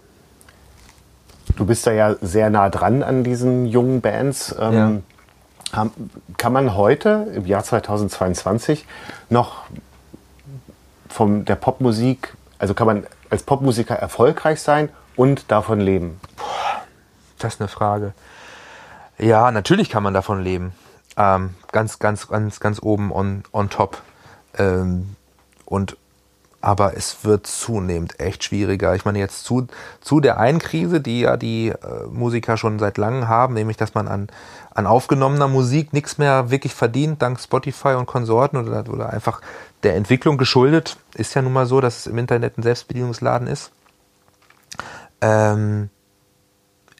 A: Du bist da ja sehr nah dran an diesen jungen Bands. Ähm, ja. Kann man heute, im Jahr 2022, noch von der Popmusik, also kann man als Popmusiker erfolgreich sein und davon leben?
C: das ist eine Frage. Ja, natürlich kann man davon leben. Ähm, ganz, ganz, ganz, ganz oben on, on top. Ähm, und aber es wird zunehmend echt schwieriger. Ich meine, jetzt zu, zu der einen Krise, die ja die äh, Musiker schon seit langem haben, nämlich dass man an, an aufgenommener Musik nichts mehr wirklich verdient, dank Spotify und Konsorten oder, oder einfach der Entwicklung geschuldet. Ist ja nun mal so, dass es im Internet ein Selbstbedienungsladen ist. Ähm,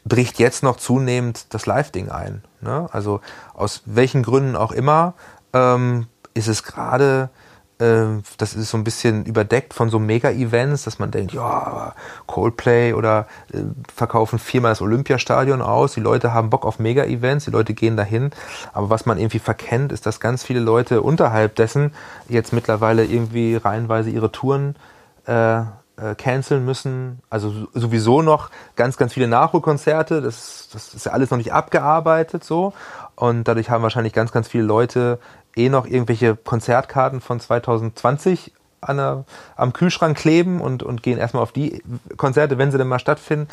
C: bricht jetzt noch zunehmend das Live-Ding ein. Ne? Also aus welchen Gründen auch immer ähm, ist es gerade das ist so ein bisschen überdeckt von so Mega-Events, dass man denkt, ja, Coldplay oder äh, verkaufen viermal das Olympiastadion aus, die Leute haben Bock auf Mega-Events, die Leute gehen dahin. Aber was man irgendwie verkennt, ist, dass ganz viele Leute unterhalb dessen jetzt mittlerweile irgendwie reihenweise ihre Touren äh, äh, canceln müssen. Also sowieso noch ganz, ganz viele Nachholkonzerte. Das, das ist ja alles noch nicht abgearbeitet so. Und dadurch haben wahrscheinlich ganz, ganz viele Leute eh noch irgendwelche Konzertkarten von 2020 an der, am Kühlschrank kleben und, und gehen erstmal auf die Konzerte, wenn sie denn mal stattfinden.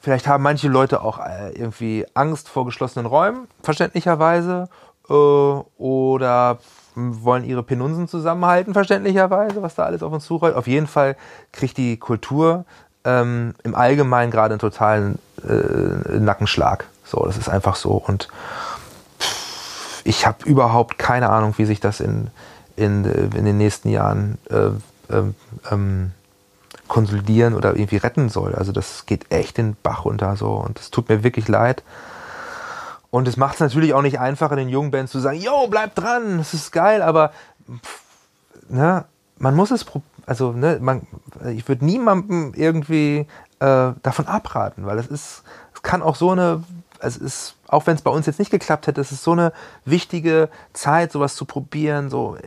C: Vielleicht haben manche Leute auch äh, irgendwie Angst vor geschlossenen Räumen, verständlicherweise, äh, oder wollen ihre Penunsen zusammenhalten, verständlicherweise, was da alles auf uns zurollt. Auf jeden Fall kriegt die Kultur ähm, im Allgemeinen gerade einen totalen äh, Nackenschlag. So, das ist einfach so. Und ich habe überhaupt keine Ahnung, wie sich das in, in, in den nächsten Jahren äh, ähm, ähm, konsolidieren oder irgendwie retten soll. Also das geht echt den Bach runter so und es tut mir wirklich leid. Und es macht es natürlich auch nicht einfacher, den jungen Bands zu sagen, yo, bleib dran, das ist geil, aber pff, ne, man muss es, also ne, man, ich würde niemandem irgendwie äh, davon abraten, weil es ist, es kann auch so eine es ist, auch wenn es bei uns jetzt nicht geklappt hätte, es ist so eine wichtige Zeit, sowas zu probieren, so äh,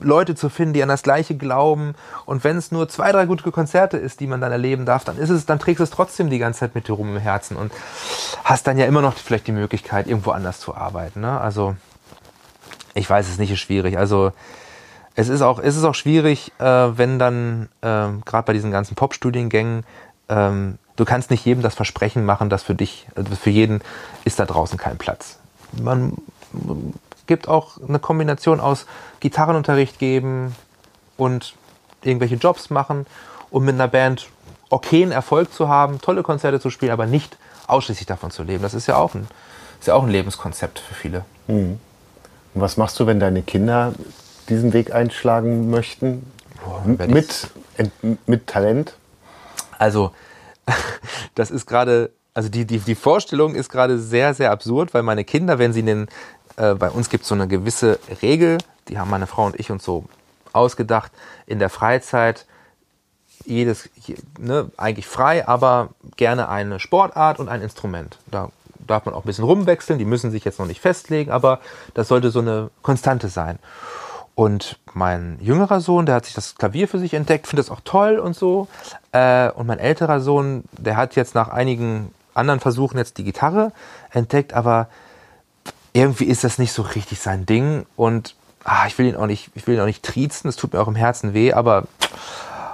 C: Leute zu finden, die an das Gleiche glauben. Und wenn es nur zwei, drei gute Konzerte ist, die man dann erleben darf, dann ist es, dann trägst du es trotzdem die ganze Zeit mit dir rum im Herzen und hast dann ja immer noch vielleicht die Möglichkeit, irgendwo anders zu arbeiten. Ne? Also ich weiß es nicht, ist schwierig. Also es ist auch, es ist auch schwierig, äh, wenn dann äh, gerade bei diesen ganzen Pop-Studiengängen ähm, du kannst nicht jedem das Versprechen machen, dass für dich, also für jeden ist da draußen kein Platz. Man gibt auch eine Kombination aus Gitarrenunterricht geben und irgendwelche Jobs machen, um mit einer Band okayen Erfolg zu haben, tolle Konzerte zu spielen, aber nicht ausschließlich davon zu leben. Das ist ja auch ein, ist ja auch ein Lebenskonzept für viele.
A: Mhm. Und was machst du, wenn deine Kinder diesen Weg einschlagen möchten? Boah, mit, mit Talent?
C: Also das ist gerade, also die, die, die Vorstellung ist gerade sehr, sehr absurd, weil meine Kinder, wenn sie den, äh, bei uns gibt es so eine gewisse Regel, die haben meine Frau und ich uns so ausgedacht, in der Freizeit jedes, ne, eigentlich frei, aber gerne eine Sportart und ein Instrument. Da darf man auch ein bisschen rumwechseln, die müssen sich jetzt noch nicht festlegen, aber das sollte so eine Konstante sein. Und mein jüngerer Sohn, der hat sich das Klavier für sich entdeckt, findet das auch toll und so. Äh, und mein älterer Sohn, der hat jetzt nach einigen anderen Versuchen jetzt die Gitarre entdeckt, aber irgendwie ist das nicht so richtig sein Ding. Und ah, ich will ihn auch nicht, ich will ihn auch nicht triezen, es tut mir auch im Herzen weh, aber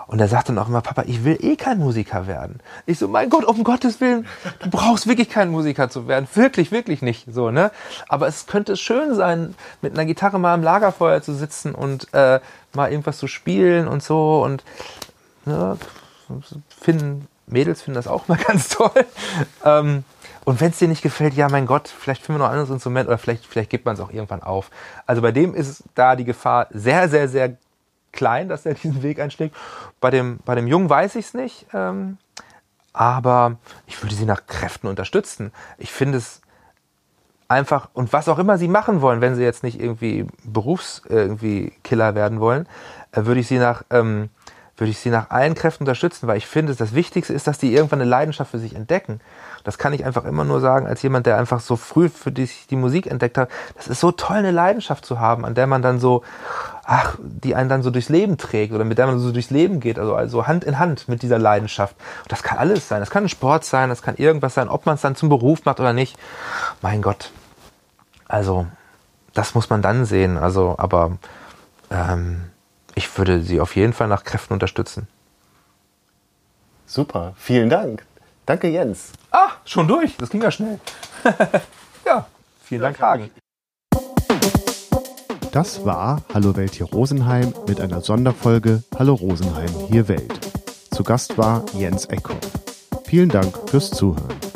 C: und er sagt dann auch immer, Papa, ich will eh kein Musiker werden. Ich so, mein Gott, um Gottes Willen, du brauchst wirklich kein Musiker zu werden. Wirklich, wirklich nicht. So, ne? Aber es könnte schön sein, mit einer Gitarre mal am Lagerfeuer zu sitzen und äh, mal irgendwas zu spielen und so. Und ne, finden, Mädels finden das auch mal ganz toll. Ähm, und wenn es dir nicht gefällt, ja, mein Gott, vielleicht finden wir noch ein anderes Instrument oder vielleicht, vielleicht gibt man es auch irgendwann auf. Also bei dem ist da die Gefahr sehr, sehr, sehr klein, dass er diesen Weg einschlägt. Bei dem, bei dem Jungen weiß ich es nicht, ähm, aber ich würde sie nach Kräften unterstützen. Ich finde es einfach, und was auch immer sie machen wollen, wenn sie jetzt nicht irgendwie Berufs-, irgendwie Killer werden wollen, äh, würde ich sie nach, ähm, würde ich sie nach allen Kräften unterstützen, weil ich finde, das Wichtigste ist, dass die irgendwann eine Leidenschaft für sich entdecken. Das kann ich einfach immer nur sagen, als jemand, der einfach so früh für dich die Musik entdeckt hat. Das ist so toll, eine Leidenschaft zu haben, an der man dann so, ach, die einen dann so durchs Leben trägt oder mit der man so durchs Leben geht, also, also Hand in Hand mit dieser Leidenschaft. Und das kann alles sein. Das kann ein Sport sein, das kann irgendwas sein, ob man es dann zum Beruf macht oder nicht. Mein Gott. Also, das muss man dann sehen. Also, aber ähm, ich würde sie auf jeden Fall nach Kräften unterstützen.
A: Super, vielen Dank. Danke, Jens.
C: Ah, schon durch. Das ging ja schnell. ja, vielen Dank, Hagen.
A: Das war Hallo Welt hier Rosenheim mit einer Sonderfolge Hallo Rosenheim hier Welt. Zu Gast war Jens Eckhoff. Vielen Dank fürs Zuhören.